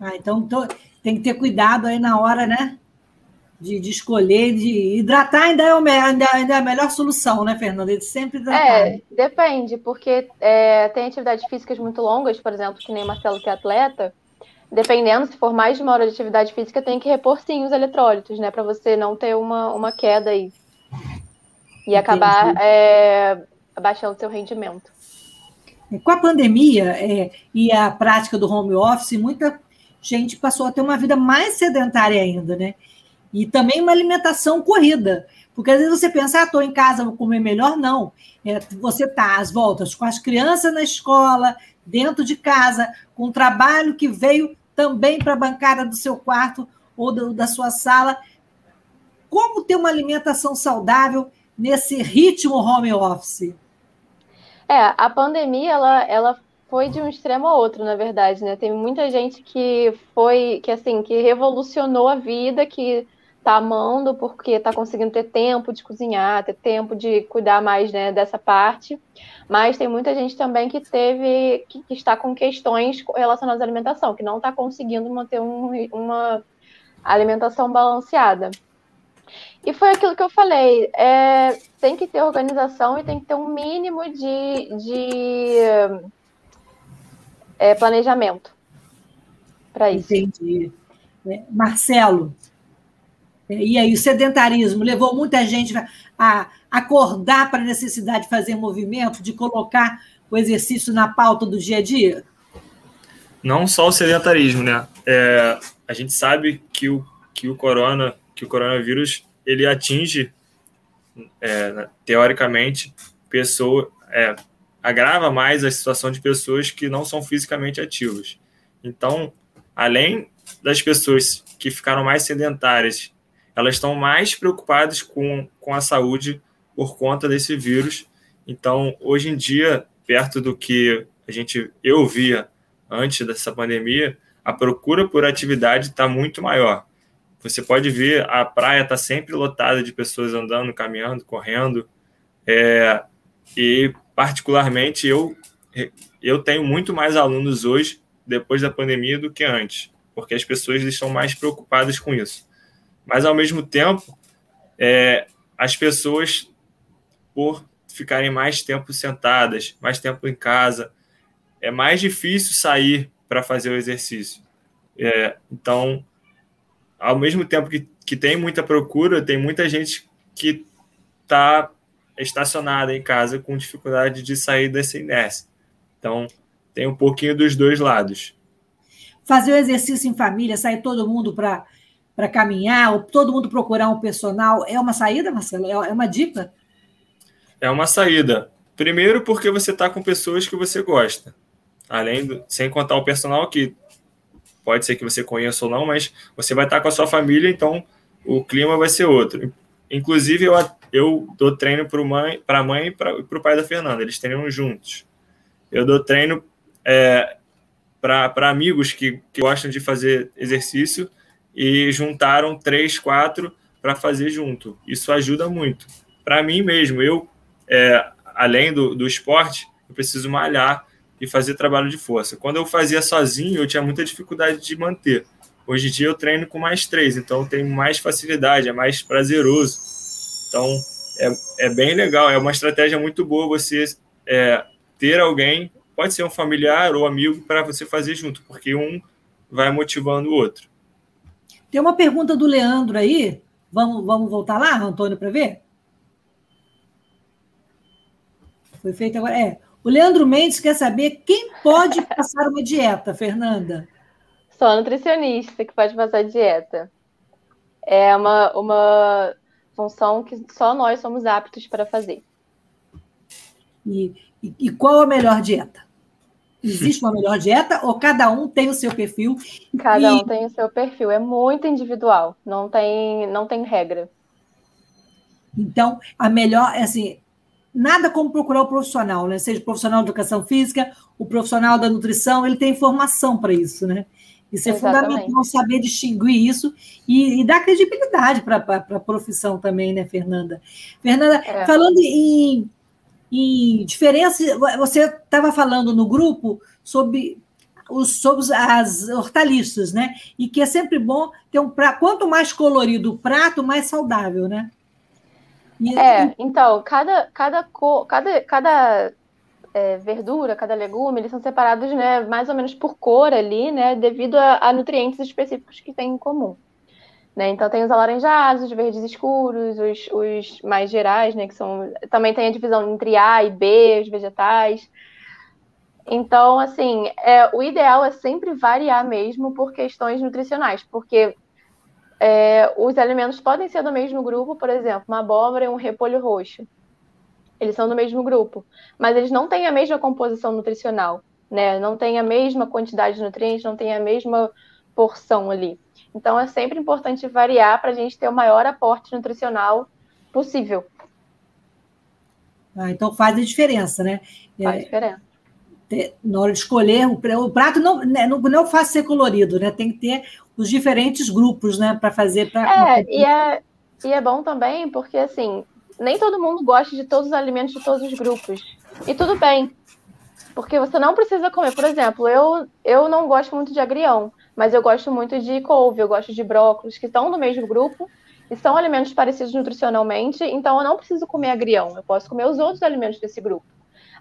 Ah, então tô, tem que ter cuidado aí na hora, né? De, de escolher, de hidratar ainda é, o, ainda, ainda é a melhor solução, né, Fernanda? Ele sempre hidratar. É, depende, porque é, tem atividades físicas muito longas, por exemplo, que nem o Marcelo que é atleta, dependendo, se for mais de uma hora de atividade física, tem que repor sim os eletrólitos, né? Para você não ter uma, uma queda aí. E Entendi. acabar é, abaixando seu rendimento. Com a pandemia é, e a prática do home office, muita gente passou a ter uma vida mais sedentária ainda, né? E também uma alimentação corrida. Porque às vezes você pensa, ah, estou em casa, vou comer melhor. Não. É, você está às voltas com as crianças na escola, dentro de casa, com um trabalho que veio também para a bancada do seu quarto ou do, da sua sala. Como ter uma alimentação saudável nesse ritmo home office? É, a pandemia ela, ela foi de um extremo a outro, na verdade, né? Tem muita gente que foi, que assim, que revolucionou a vida, que tá amando porque tá conseguindo ter tempo de cozinhar, ter tempo de cuidar mais né, dessa parte. Mas tem muita gente também que teve, que, que está com questões relacionadas à alimentação, que não está conseguindo manter um, uma alimentação balanceada. E foi aquilo que eu falei, é, tem que ter organização e tem que ter um mínimo de, de é, planejamento para isso. Entendi. Marcelo, e aí, o sedentarismo levou muita gente a acordar para a necessidade de fazer movimento, de colocar o exercício na pauta do dia a dia? Não só o sedentarismo, né? É, a gente sabe que o, que o corona, que o coronavírus, ele atinge, é, né, teoricamente, pessoa, é, agrava mais a situação de pessoas que não são fisicamente ativas. Então, além das pessoas que ficaram mais sedentárias elas estão mais preocupadas com, com a saúde por conta desse vírus. Então, hoje em dia, perto do que a gente eu via antes dessa pandemia, a procura por atividade está muito maior. Você pode ver a praia está sempre lotada de pessoas andando, caminhando, correndo. É, e particularmente eu eu tenho muito mais alunos hoje depois da pandemia do que antes, porque as pessoas estão mais preocupadas com isso. Mas, ao mesmo tempo, é, as pessoas, por ficarem mais tempo sentadas, mais tempo em casa, é mais difícil sair para fazer o exercício. É, então, ao mesmo tempo que, que tem muita procura, tem muita gente que está estacionada em casa com dificuldade de sair dessa inércia. Então, tem um pouquinho dos dois lados. Fazer o exercício em família, sair todo mundo para para caminhar, ou todo mundo procurar um personal, é uma saída, Marcelo? É, é uma dica? É uma saída. Primeiro, porque você está com pessoas que você gosta. Além do, sem contar o personal que pode ser que você conheça ou não, mas você vai estar tá com a sua família, então o clima vai ser outro. Inclusive, eu, eu dou treino para mãe, a mãe e para o pai da Fernanda, eles treinam juntos. Eu dou treino é, para amigos que, que gostam de fazer exercício e juntaram três, quatro para fazer junto. Isso ajuda muito. Para mim mesmo, eu, é, além do, do esporte, eu preciso malhar e fazer trabalho de força. Quando eu fazia sozinho, eu tinha muita dificuldade de manter. Hoje em dia eu treino com mais três, então eu tenho mais facilidade, é mais prazeroso. Então é, é bem legal, é uma estratégia muito boa você é, ter alguém, pode ser um familiar ou amigo, para você fazer junto, porque um vai motivando o outro. Tem uma pergunta do Leandro aí. Vamos, vamos voltar lá, Antônio, para ver? Foi feito agora. É. O Leandro Mendes quer saber quem pode passar uma dieta, Fernanda. Só nutricionista que pode passar dieta. É uma, uma função que só nós somos aptos para fazer. E, e, e qual a melhor dieta? Existe uma melhor dieta ou cada um tem o seu perfil? Cada e... um tem o seu perfil, é muito individual, não tem, não tem regra. Então, a melhor, assim, nada como procurar o profissional, né? Seja o profissional de educação física, o profissional da nutrição, ele tem informação para isso, né? Isso é Exatamente. fundamental saber distinguir isso e, e dar credibilidade para a profissão também, né, Fernanda? Fernanda, é. falando em, em diferença, você estava falando no grupo sobre os, sobre as hortaliças, né? E que é sempre bom ter um prato. Quanto mais colorido o prato, mais saudável, né? E, é, então, cada, cada, cor, cada, cada é, verdura, cada legume, eles são separados né, mais ou menos por cor ali, né? Devido a, a nutrientes específicos que têm em comum. Né? Então tem os alaranjados, os verdes escuros, os, os, mais gerais, né? Que são. Também tem a divisão entre A e B, os vegetais. Então, assim, é, o ideal é sempre variar mesmo por questões nutricionais, porque é, os alimentos podem ser do mesmo grupo, por exemplo, uma abóbora e um repolho roxo. Eles são do mesmo grupo, mas eles não têm a mesma composição nutricional, né? Não tem a mesma quantidade de nutrientes, não tem a mesma porção ali. Então é sempre importante variar para a gente ter o maior aporte nutricional possível. Ah, então faz a diferença, né? Faz é, diferença. Na hora de escolher, o prato não, né, não, não é fácil ser colorido, né? Tem que ter os diferentes grupos, né, para fazer. Pra, é, e é, e é bom também, porque assim, nem todo mundo gosta de todos os alimentos de todos os grupos. E tudo bem. Porque você não precisa comer. Por exemplo, eu, eu não gosto muito de agrião, mas eu gosto muito de couve, eu gosto de brócolis, que estão no mesmo grupo e são alimentos parecidos nutricionalmente, então eu não preciso comer agrião, eu posso comer os outros alimentos desse grupo.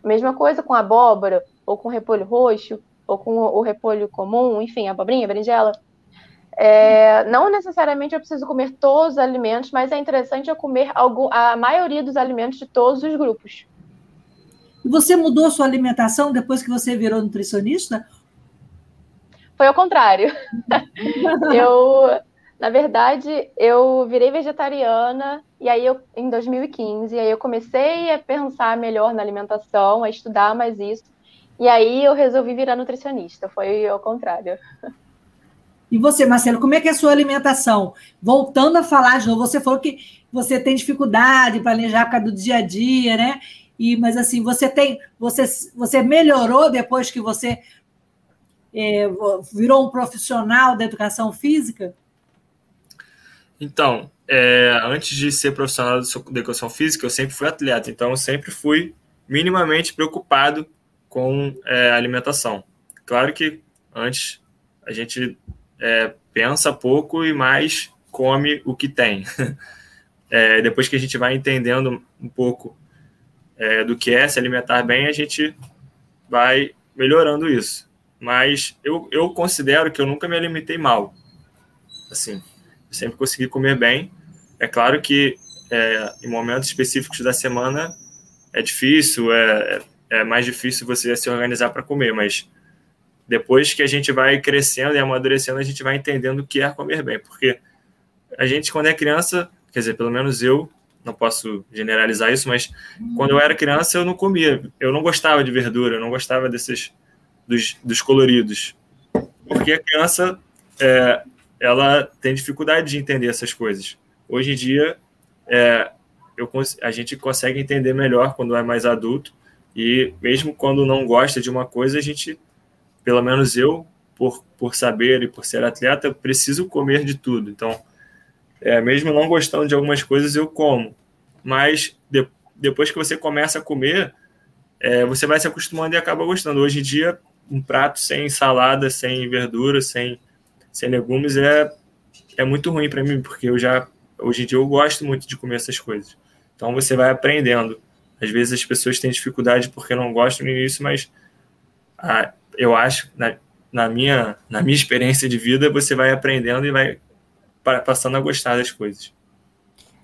A mesma coisa com abóbora, ou com repolho roxo, ou com o repolho comum, enfim, abobrinha, berinjela. É, não necessariamente eu preciso comer todos os alimentos, mas é interessante eu comer algum, a maioria dos alimentos de todos os grupos. E você mudou sua alimentação depois que você virou nutricionista? Foi ao contrário. (laughs) eu, na verdade, eu virei vegetariana e aí eu em 2015, aí eu comecei a pensar melhor na alimentação, a estudar mais isso. E aí eu resolvi virar nutricionista. Foi ao contrário. E você, Marcelo, como é que é a sua alimentação? Voltando a falar de novo, você falou que você tem dificuldade em planejar por causa do dia a dia, né? E, mas assim, você tem, você, você melhorou depois que você é, virou um profissional da educação física? Então, é, antes de ser profissional da educação física, eu sempre fui atleta, então eu sempre fui minimamente preocupado com é, alimentação. Claro que antes a gente é, pensa pouco e mais come o que tem. (laughs) É, depois que a gente vai entendendo um pouco é, do que é se alimentar bem, a gente vai melhorando isso. Mas eu, eu considero que eu nunca me alimentei mal. Assim, sempre consegui comer bem. É claro que é, em momentos específicos da semana é difícil, é, é mais difícil você se organizar para comer, mas depois que a gente vai crescendo e amadurecendo, a gente vai entendendo o que é comer bem. Porque a gente, quando é criança, quer dizer, pelo menos eu, não posso generalizar isso, mas quando eu era criança, eu não comia. Eu não gostava de verdura, eu não gostava desses, dos, dos coloridos. Porque a criança, é, ela tem dificuldade de entender essas coisas. Hoje em dia, é, eu, a gente consegue entender melhor quando é mais adulto. E mesmo quando não gosta de uma coisa, a gente, pelo menos eu, por, por saber e por ser atleta, preciso comer de tudo. Então, é, mesmo não gostando de algumas coisas, eu como. Mas de, depois que você começa a comer, é, você vai se acostumando e acaba gostando. Hoje em dia, um prato sem salada, sem verdura, sem, sem legumes é, é muito ruim para mim, porque eu já hoje em dia eu gosto muito de comer essas coisas. Então você vai aprendendo. Às vezes as pessoas têm dificuldade porque não gostam no início, mas ah, eu acho, na, na, minha, na minha experiência de vida, você vai aprendendo e vai passando a gostar das coisas.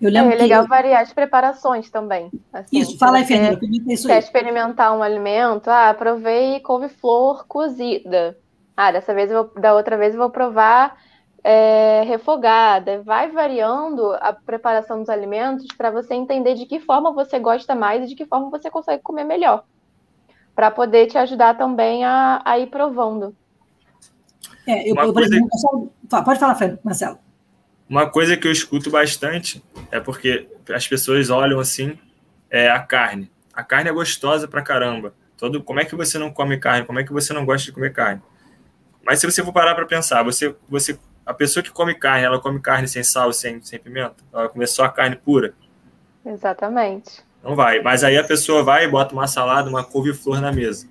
Eu lembro é, é legal variar as preparações também. Assim, isso, fala aí, Fernanda. Isso quer experimentar um alimento? Ah, provei couve-flor cozida. Ah, dessa vez eu vou, da outra vez eu vou provar é, refogada. Vai variando a preparação dos alimentos para você entender de que forma você gosta mais e de que forma você consegue comer melhor. Para poder te ajudar também a, a ir provando. É, eu, eu por exemplo, pode falar, Marcelo. Uma coisa que eu escuto bastante é porque as pessoas olham assim é a carne. A carne é gostosa pra caramba. Todo, como é que você não come carne? Como é que você não gosta de comer carne? Mas se você for parar para pensar, você, você, a pessoa que come carne, ela come carne sem sal, sem, sem pimenta? Ela come só a carne pura? Exatamente. Não vai. Mas aí a pessoa vai e bota uma salada, uma couve-flor na mesa.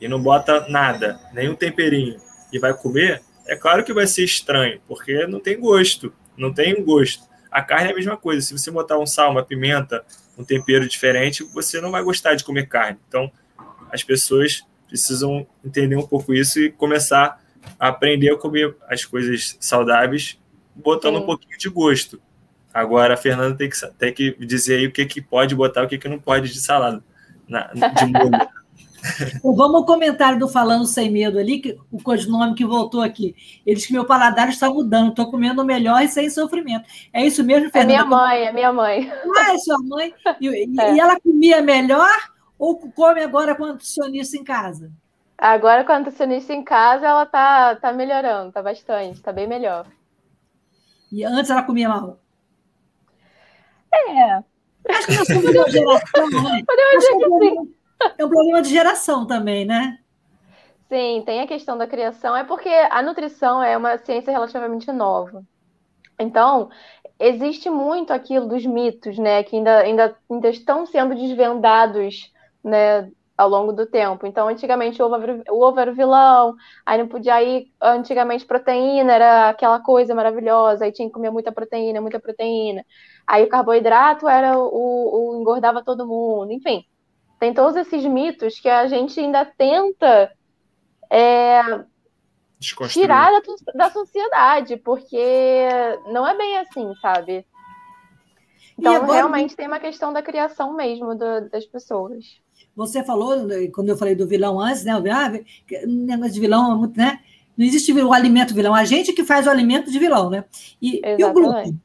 E não bota nada, nenhum temperinho. E vai comer, é claro que vai ser estranho, porque não tem gosto não tem um gosto. A carne é a mesma coisa. Se você botar um sal, uma pimenta, um tempero diferente, você não vai gostar de comer carne. Então, as pessoas precisam entender um pouco isso e começar a aprender a comer as coisas saudáveis, botando Sim. um pouquinho de gosto. Agora, a Fernanda tem que, tem que dizer aí o que, que pode botar e o que, que não pode de salada, na, de molho. Vamos ao comentário do Falando Sem Medo ali, que, o codinome que voltou aqui. Ele que meu paladar está mudando, estou comendo melhor e sem sofrimento. É isso mesmo, Fernanda? É minha mãe, é minha mãe. Ah, é sua mãe? E, é. e ela comia melhor ou come agora com nutricionista em casa? Agora com a nutricionista em casa, ela tá, tá melhorando, tá bastante, tá bem melhor. E antes ela comia mal? É. Acho que nós somos uma geração, né? (laughs) Podemos dizer que sim. É um problema de geração também, né? Sim, tem a questão da criação, é porque a nutrição é uma ciência relativamente nova. Então, existe muito aquilo dos mitos, né, que ainda, ainda, ainda estão sendo desvendados, né, ao longo do tempo. Então, antigamente o ovo, o ovo era o vilão, aí não podia ir, antigamente proteína era aquela coisa maravilhosa, aí tinha que comer muita proteína, muita proteína. Aí o carboidrato era o, o engordava todo mundo, enfim tem todos esses mitos que a gente ainda tenta é, tirar da, da, sociedade, porque não é bem assim, sabe? Então, agora, realmente tem uma questão da criação mesmo do, das pessoas. Você falou, né, quando eu falei do vilão antes, né? Ah, negócio de vilão, né? Não existe o alimento vilão, a gente que faz o alimento de vilão, né? E, e o glúten?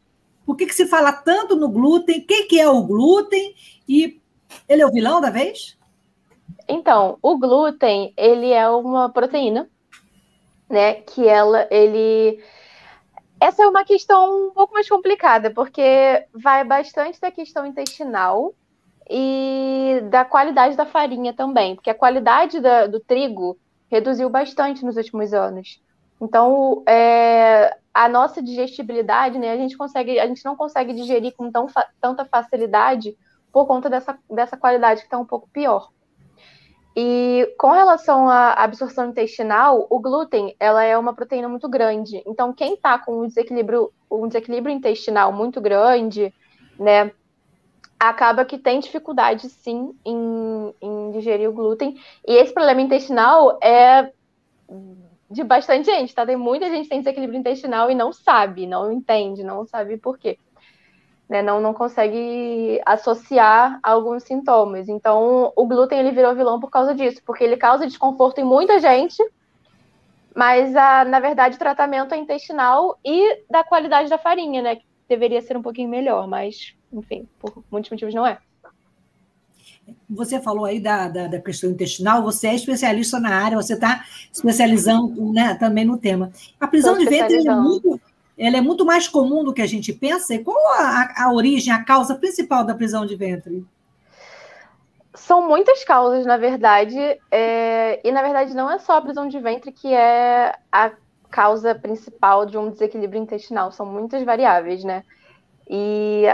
Por que, que se fala tanto no glúten? O que, que é o glúten? E ele é o vilão da vez? Então, o glúten, ele é uma proteína, né, que ela, ele... Essa é uma questão um pouco mais complicada, porque vai bastante da questão intestinal e da qualidade da farinha também, porque a qualidade da, do trigo reduziu bastante nos últimos anos. Então, é, a nossa digestibilidade, né, a gente consegue, a gente não consegue digerir com tão, tanta facilidade por conta dessa, dessa qualidade que está um pouco pior. E com relação à absorção intestinal, o glúten ela é uma proteína muito grande. Então, quem está com um desequilíbrio, um desequilíbrio intestinal muito grande, né, acaba que tem dificuldade sim em, em digerir o glúten. E esse problema intestinal é de bastante gente, tá? Tem muita gente que tem desequilíbrio intestinal e não sabe, não entende, não sabe por quê né, não, não consegue associar alguns sintomas. Então, o glúten ele virou vilão por causa disso, porque ele causa desconforto em muita gente, mas a, na verdade o tratamento é intestinal e da qualidade da farinha, né, que deveria ser um pouquinho melhor, mas, enfim, por muitos motivos não é. Você falou aí da, da, da questão intestinal, você é especialista na área, você está especializando né, também no tema. A prisão de ventre é muito ela é muito mais comum do que a gente pensa. E qual a, a origem, a causa principal da prisão de ventre? São muitas causas, na verdade, é... e na verdade não é só a prisão de ventre que é a causa principal de um desequilíbrio intestinal, são muitas variáveis, né? E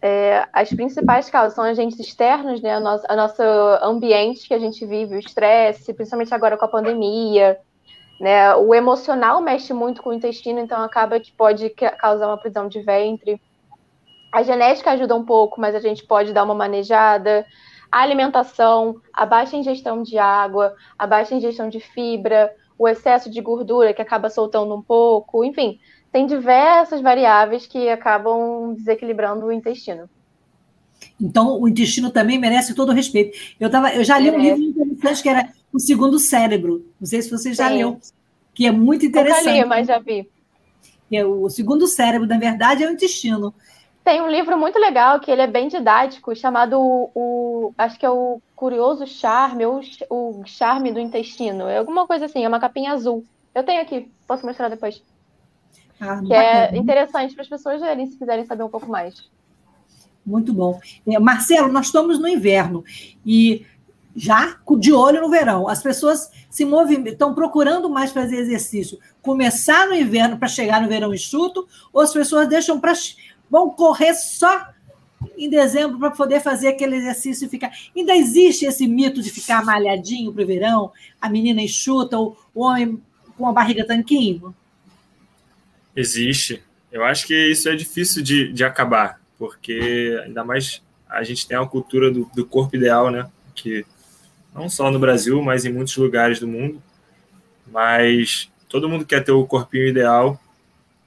é, as principais causas são agentes externos, né? O nosso, a nosso ambiente que a gente vive, o estresse, principalmente agora com a pandemia, né? O emocional mexe muito com o intestino, então acaba que pode causar uma prisão de ventre. A genética ajuda um pouco, mas a gente pode dar uma manejada. A alimentação, a baixa ingestão de água, a baixa ingestão de fibra, o excesso de gordura que acaba soltando um pouco, enfim, tem diversas variáveis que acabam desequilibrando o intestino. Então, o intestino também merece todo o respeito. Eu, tava, eu já li merece. um livro interessante que era O Segundo Cérebro. Não sei se você já Sim. leu, que é muito interessante. Eu já li, mas já vi. É o segundo cérebro, na verdade, é o intestino. Tem um livro muito legal que ele é bem didático, chamado o, acho que é o Curioso Charme ou o Charme do Intestino. É alguma coisa assim, é uma capinha azul. Eu tenho aqui, posso mostrar depois. Ah, que é interessante para as pessoas lerem se quiserem saber um pouco mais. Muito bom. É, Marcelo, nós estamos no inverno e já de olho no verão. As pessoas se movimentam, estão procurando mais fazer exercício. Começar no inverno para chegar no verão enxuto, ou as pessoas deixam para vão correr só em dezembro para poder fazer aquele exercício e ficar. Ainda existe esse mito de ficar malhadinho para o verão, a menina enxuta, o homem com a barriga tanquinho? Existe. Eu acho que isso é difícil de, de acabar, porque ainda mais a gente tem a cultura do, do corpo ideal, né? Que não só no Brasil, mas em muitos lugares do mundo. Mas todo mundo quer ter o corpinho ideal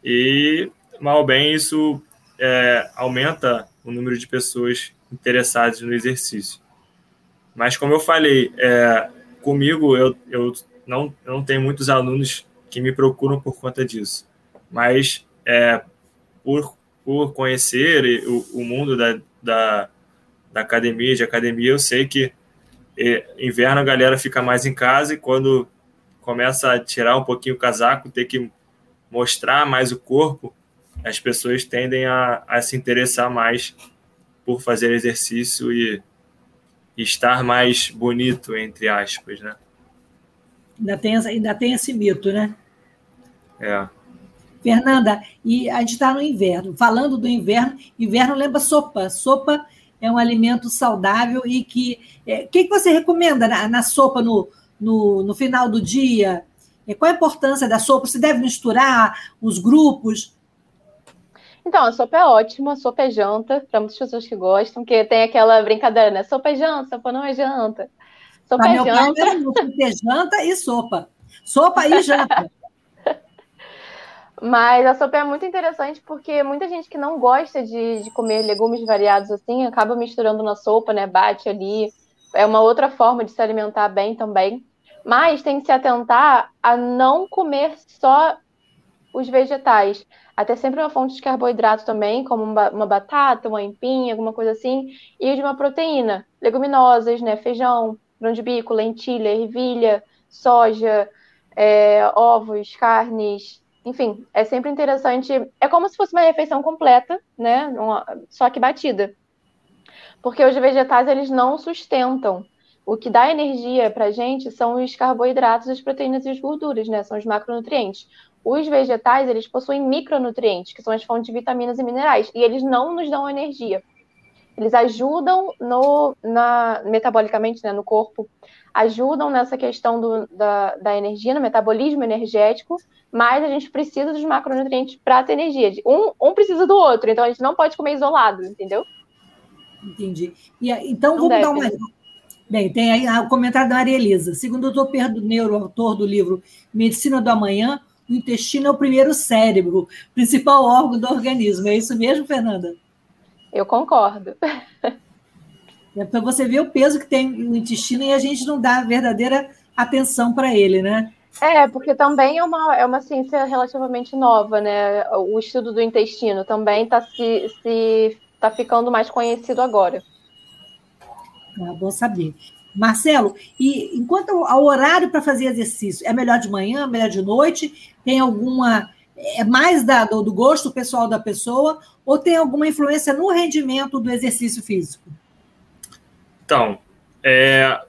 e, mal ou bem, isso é, aumenta o número de pessoas interessadas no exercício. Mas, como eu falei, é, comigo eu, eu, não, não tenho muitos alunos que me procuram por conta disso mas é, por, por conhecer o, o mundo da, da, da, academia, de academia, eu sei que é, inverno a galera fica mais em casa e quando começa a tirar um pouquinho o casaco, ter que mostrar mais o corpo, as pessoas tendem a, a se interessar mais por fazer exercício e, e estar mais bonito, entre aspas, né? Ainda tem, ainda tem esse mito, né? É. Fernanda, e a gente está no inverno. Falando do inverno, inverno lembra sopa. Sopa é um alimento saudável e que. O é, que, que você recomenda na, na sopa no, no, no, final do dia? É, qual a importância da sopa? Você deve misturar os grupos? Então, a sopa é ótima, a sopa é janta, para muitas pessoas que gostam, que tem aquela brincadeira, né? Sopa é janta, sopa não é janta. Sopa pra é janta. Pai, é janta e sopa. Sopa e janta. (laughs) Mas a sopa é muito interessante porque muita gente que não gosta de, de comer legumes variados assim acaba misturando na sopa, né? Bate ali. É uma outra forma de se alimentar bem também. Mas tem que se atentar a não comer só os vegetais. Até sempre uma fonte de carboidrato também, como uma batata, uma empinha, alguma coisa assim, e de uma proteína. Leguminosas, né? Feijão, grão de bico, lentilha, ervilha, soja, é, ovos, carnes, enfim, é sempre interessante. É como se fosse uma refeição completa, né? Uma, só que batida. Porque os vegetais eles não sustentam. O que dá energia para gente são os carboidratos, as proteínas e as gorduras, né? São os macronutrientes. Os vegetais eles possuem micronutrientes, que são as fontes de vitaminas e minerais, e eles não nos dão energia. Eles ajudam no, na, metabolicamente né, no corpo, ajudam nessa questão do, da, da energia, no metabolismo energético, mas a gente precisa dos macronutrientes para ter energia. Um, um precisa do outro, então a gente não pode comer isolado, entendeu? Entendi. E, então não vamos deve. dar uma. Bem, tem aí o comentário da Maria Elisa. Segundo o Dr. Pedro Neuro, autor do livro Medicina do Amanhã, o intestino é o primeiro cérebro, principal órgão do organismo. É isso mesmo, Fernanda? Eu concordo. É para você ver o peso que tem o intestino e a gente não dá verdadeira atenção para ele, né? É, porque também é uma, é uma ciência relativamente nova, né? O estudo do intestino também está se, se tá ficando mais conhecido agora. É bom saber. Marcelo, e enquanto ao horário para fazer exercício, é melhor de manhã, melhor de noite? Tem alguma é mais da, do, do gosto pessoal da pessoa ou tem alguma influência no rendimento do exercício físico? Então, é,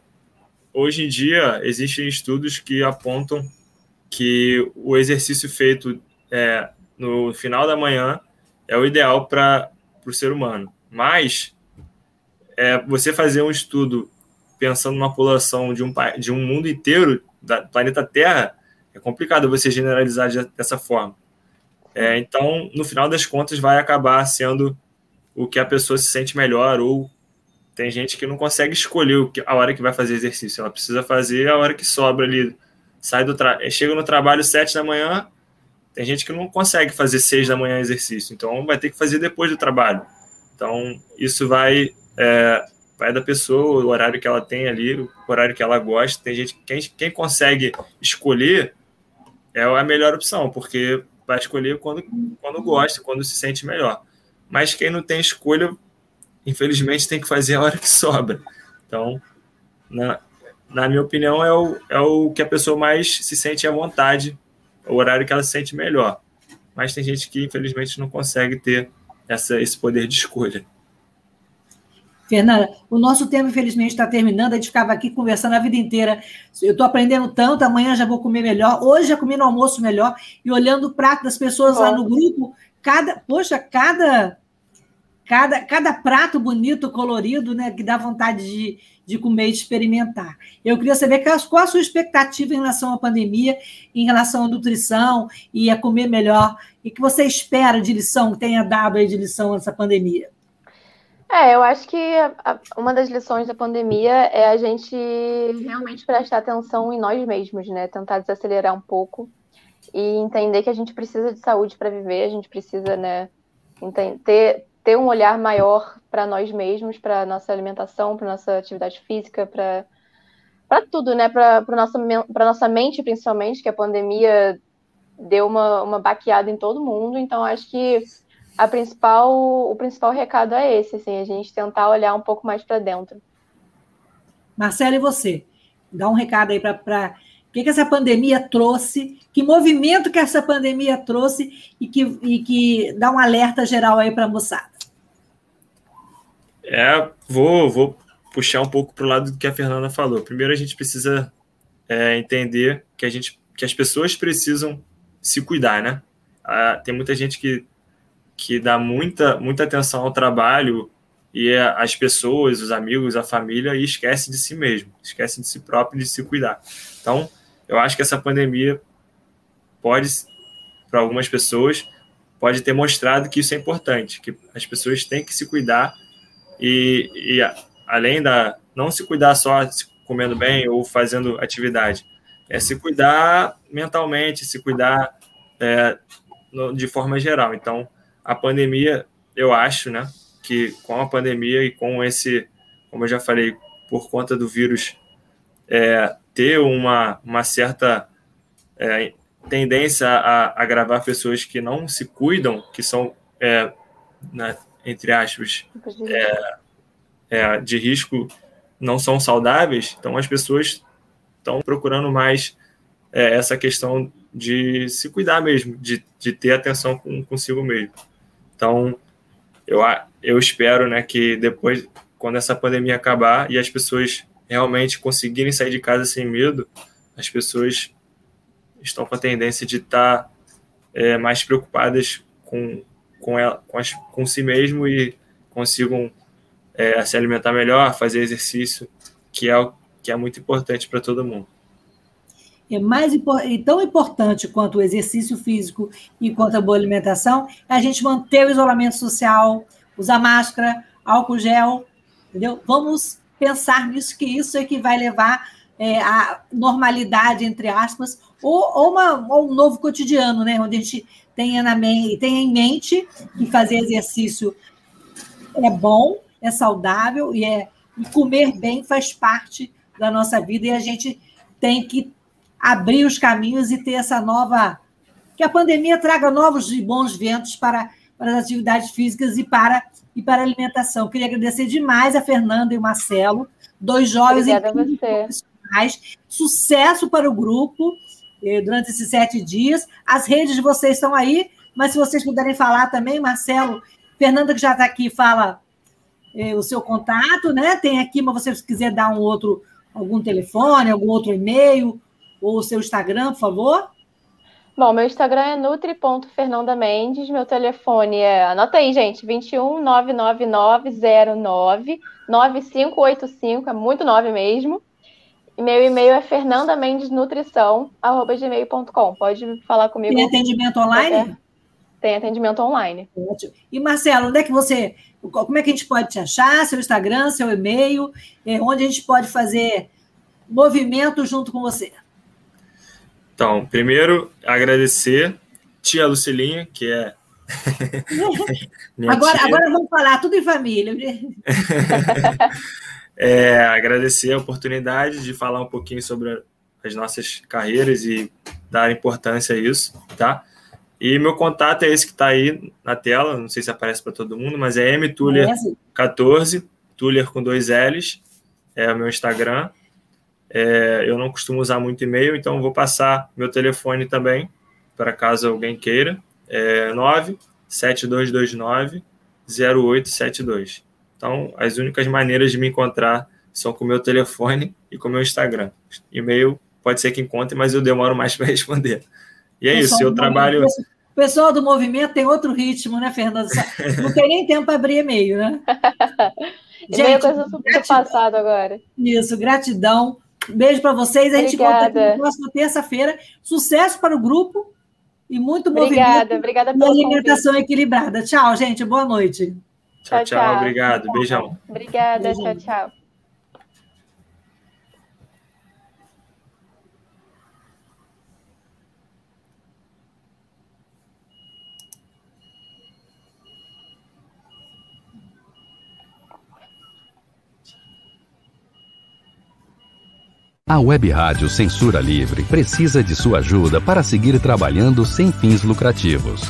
hoje em dia existem estudos que apontam que o exercício feito é, no final da manhã é o ideal para o ser humano. Mas é, você fazer um estudo pensando numa população de um, de um mundo inteiro, da planeta Terra, é complicado você generalizar dessa forma. É, então, no final das contas, vai acabar sendo o que a pessoa se sente melhor, ou tem gente que não consegue escolher a hora que vai fazer exercício, ela precisa fazer a hora que sobra ali. Sai do tra... chega no trabalho sete da manhã, tem gente que não consegue fazer seis da manhã exercício, então vai ter que fazer depois do trabalho. Então, isso vai, é, vai da pessoa, o horário que ela tem ali, o horário que ela gosta. Tem gente quem, quem consegue escolher é a melhor opção, porque vai escolher quando, quando gosta, quando se sente melhor. Mas quem não tem escolha, infelizmente, tem que fazer a hora que sobra. Então, na, na minha opinião, é o, é o que a pessoa mais se sente à vontade o horário que ela se sente melhor. Mas tem gente que, infelizmente, não consegue ter essa, esse poder de escolha. Fernanda, o nosso tempo, infelizmente, está terminando. A gente ficava aqui conversando a vida inteira. Eu estou aprendendo tanto, amanhã já vou comer melhor, hoje já comi no almoço melhor, e olhando o prato das pessoas lá no grupo, cada, poxa, cada cada, cada prato bonito, colorido, né, que dá vontade de, de comer e de experimentar. Eu queria saber qual a sua expectativa em relação à pandemia, em relação à nutrição e a comer melhor, e que você espera de lição, que tenha dado aí de lição essa pandemia. É, eu acho que a, uma das lições da pandemia é a gente realmente prestar atenção em nós mesmos, né? Tentar desacelerar um pouco e entender que a gente precisa de saúde para viver, a gente precisa, né, ter, ter um olhar maior para nós mesmos, para nossa alimentação, para nossa atividade física, para para tudo, né? Para nossa para nossa mente principalmente, que a pandemia deu uma, uma baqueada em todo mundo. Então acho que a principal o principal recado é esse, assim, a gente tentar olhar um pouco mais para dentro. Marcelo, e você? Dá um recado aí para o que, que essa pandemia trouxe, que movimento que essa pandemia trouxe e que, e que dá um alerta geral aí para a moçada. É, vou, vou puxar um pouco para o lado do que a Fernanda falou. Primeiro, a gente precisa é, entender que, a gente, que as pessoas precisam se cuidar, né? Ah, tem muita gente que, que dá muita, muita atenção ao trabalho e as pessoas, os amigos, a família e esquece de si mesmo, esquece de si próprio, de se cuidar. Então, eu acho que essa pandemia pode, para algumas pessoas, pode ter mostrado que isso é importante, que as pessoas têm que se cuidar e, e além da não se cuidar só comendo bem ou fazendo atividade, é se cuidar mentalmente, se cuidar é, no, de forma geral. Então, a pandemia, eu acho, né, que com a pandemia e com esse, como eu já falei, por conta do vírus é, ter uma, uma certa é, tendência a agravar pessoas que não se cuidam, que são, é, né, entre aspas, é, é, de risco, não são saudáveis, então as pessoas estão procurando mais é, essa questão de se cuidar mesmo, de, de ter atenção com, consigo mesmo. Então, eu, eu espero né, que depois, quando essa pandemia acabar e as pessoas realmente conseguirem sair de casa sem medo, as pessoas estão com a tendência de estar é, mais preocupadas com, com, ela, com, as, com si mesmo e consigam é, se alimentar melhor, fazer exercício, que é, que é muito importante para todo mundo. É mais tão importante quanto o exercício físico e quanto a boa alimentação é a gente manter o isolamento social, usar máscara, álcool gel, entendeu? Vamos pensar nisso, que isso é que vai levar é, a normalidade, entre aspas, ou, ou, uma, ou um novo cotidiano, né? Onde a gente tenha, na, tenha em mente que fazer exercício é bom, é saudável e, é, e comer bem faz parte da nossa vida e a gente tem que abrir os caminhos e ter essa nova. Que a pandemia traga novos e bons ventos para, para as atividades físicas e para e para a alimentação. Queria agradecer demais a Fernanda e o Marcelo, dois jovens profissionais. Sucesso para o grupo. eh, durante esses sete dias. As redes de vocês estão aí, mas se vocês puderem falar também, Marcelo, Fernanda que já está aqui, fala eh, o seu contato, né? Tem aqui, mas você se quiser dar um outro, algum telefone, algum outro e-mail, o seu Instagram, por favor. Bom, meu Instagram é nutri.fernandamendes, meu telefone é, anota aí, gente, 21 99909 9585, é muito nove mesmo. E meu e-mail é fernandamendesnutrição@gmail.com. Pode falar comigo. Tem atendimento online? Tem atendimento online. Ótimo. E Marcelo, onde é que você, como é que a gente pode te achar? Seu Instagram, seu e-mail, é, onde a gente pode fazer movimento junto com você? Então, primeiro, agradecer tia Lucilinha, que é. (laughs) agora, tia. agora vamos falar tudo em família. (laughs) é, agradecer a oportunidade de falar um pouquinho sobre as nossas carreiras e dar importância a isso, tá? E meu contato é esse que está aí na tela, não sei se aparece para todo mundo, mas é mtuller14, Tuller com dois L's, é o meu Instagram. É, eu não costumo usar muito e-mail, então vou passar meu telefone também, para caso alguém queira. É 97229 0872. Então, as únicas maneiras de me encontrar são com o meu telefone e com o meu Instagram. E-mail pode ser que encontre, mas eu demoro mais (laughs) para responder. E é isso, eu trabalho. O pessoal do movimento tem outro ritmo, né, Fernando? Não tem nem tempo para abrir e-mail, né? Gente, (laughs) e-mail é coisa super passado agora. Isso, gratidão. Beijo para vocês. A gente volta aqui na próxima terça-feira. Sucesso para o grupo e muito obrigada, movimento. Obrigada pela alimentação convite. equilibrada. Tchau, gente. Boa noite. Tchau, tchau. tchau. Obrigado. Beijão. Obrigada. Beijão. Tchau, tchau. A Web Rádio Censura Livre precisa de sua ajuda para seguir trabalhando sem fins lucrativos.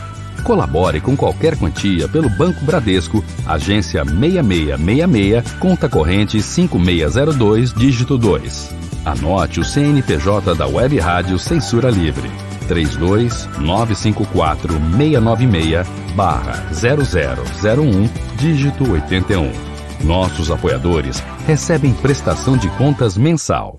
Colabore com qualquer quantia pelo Banco Bradesco, agência 6666, conta corrente 5602, dígito 2. Anote o CNPJ da Web Rádio Censura Livre. 32954 696 barra 0001, dígito 81. Nossos apoiadores recebem prestação de contas mensal.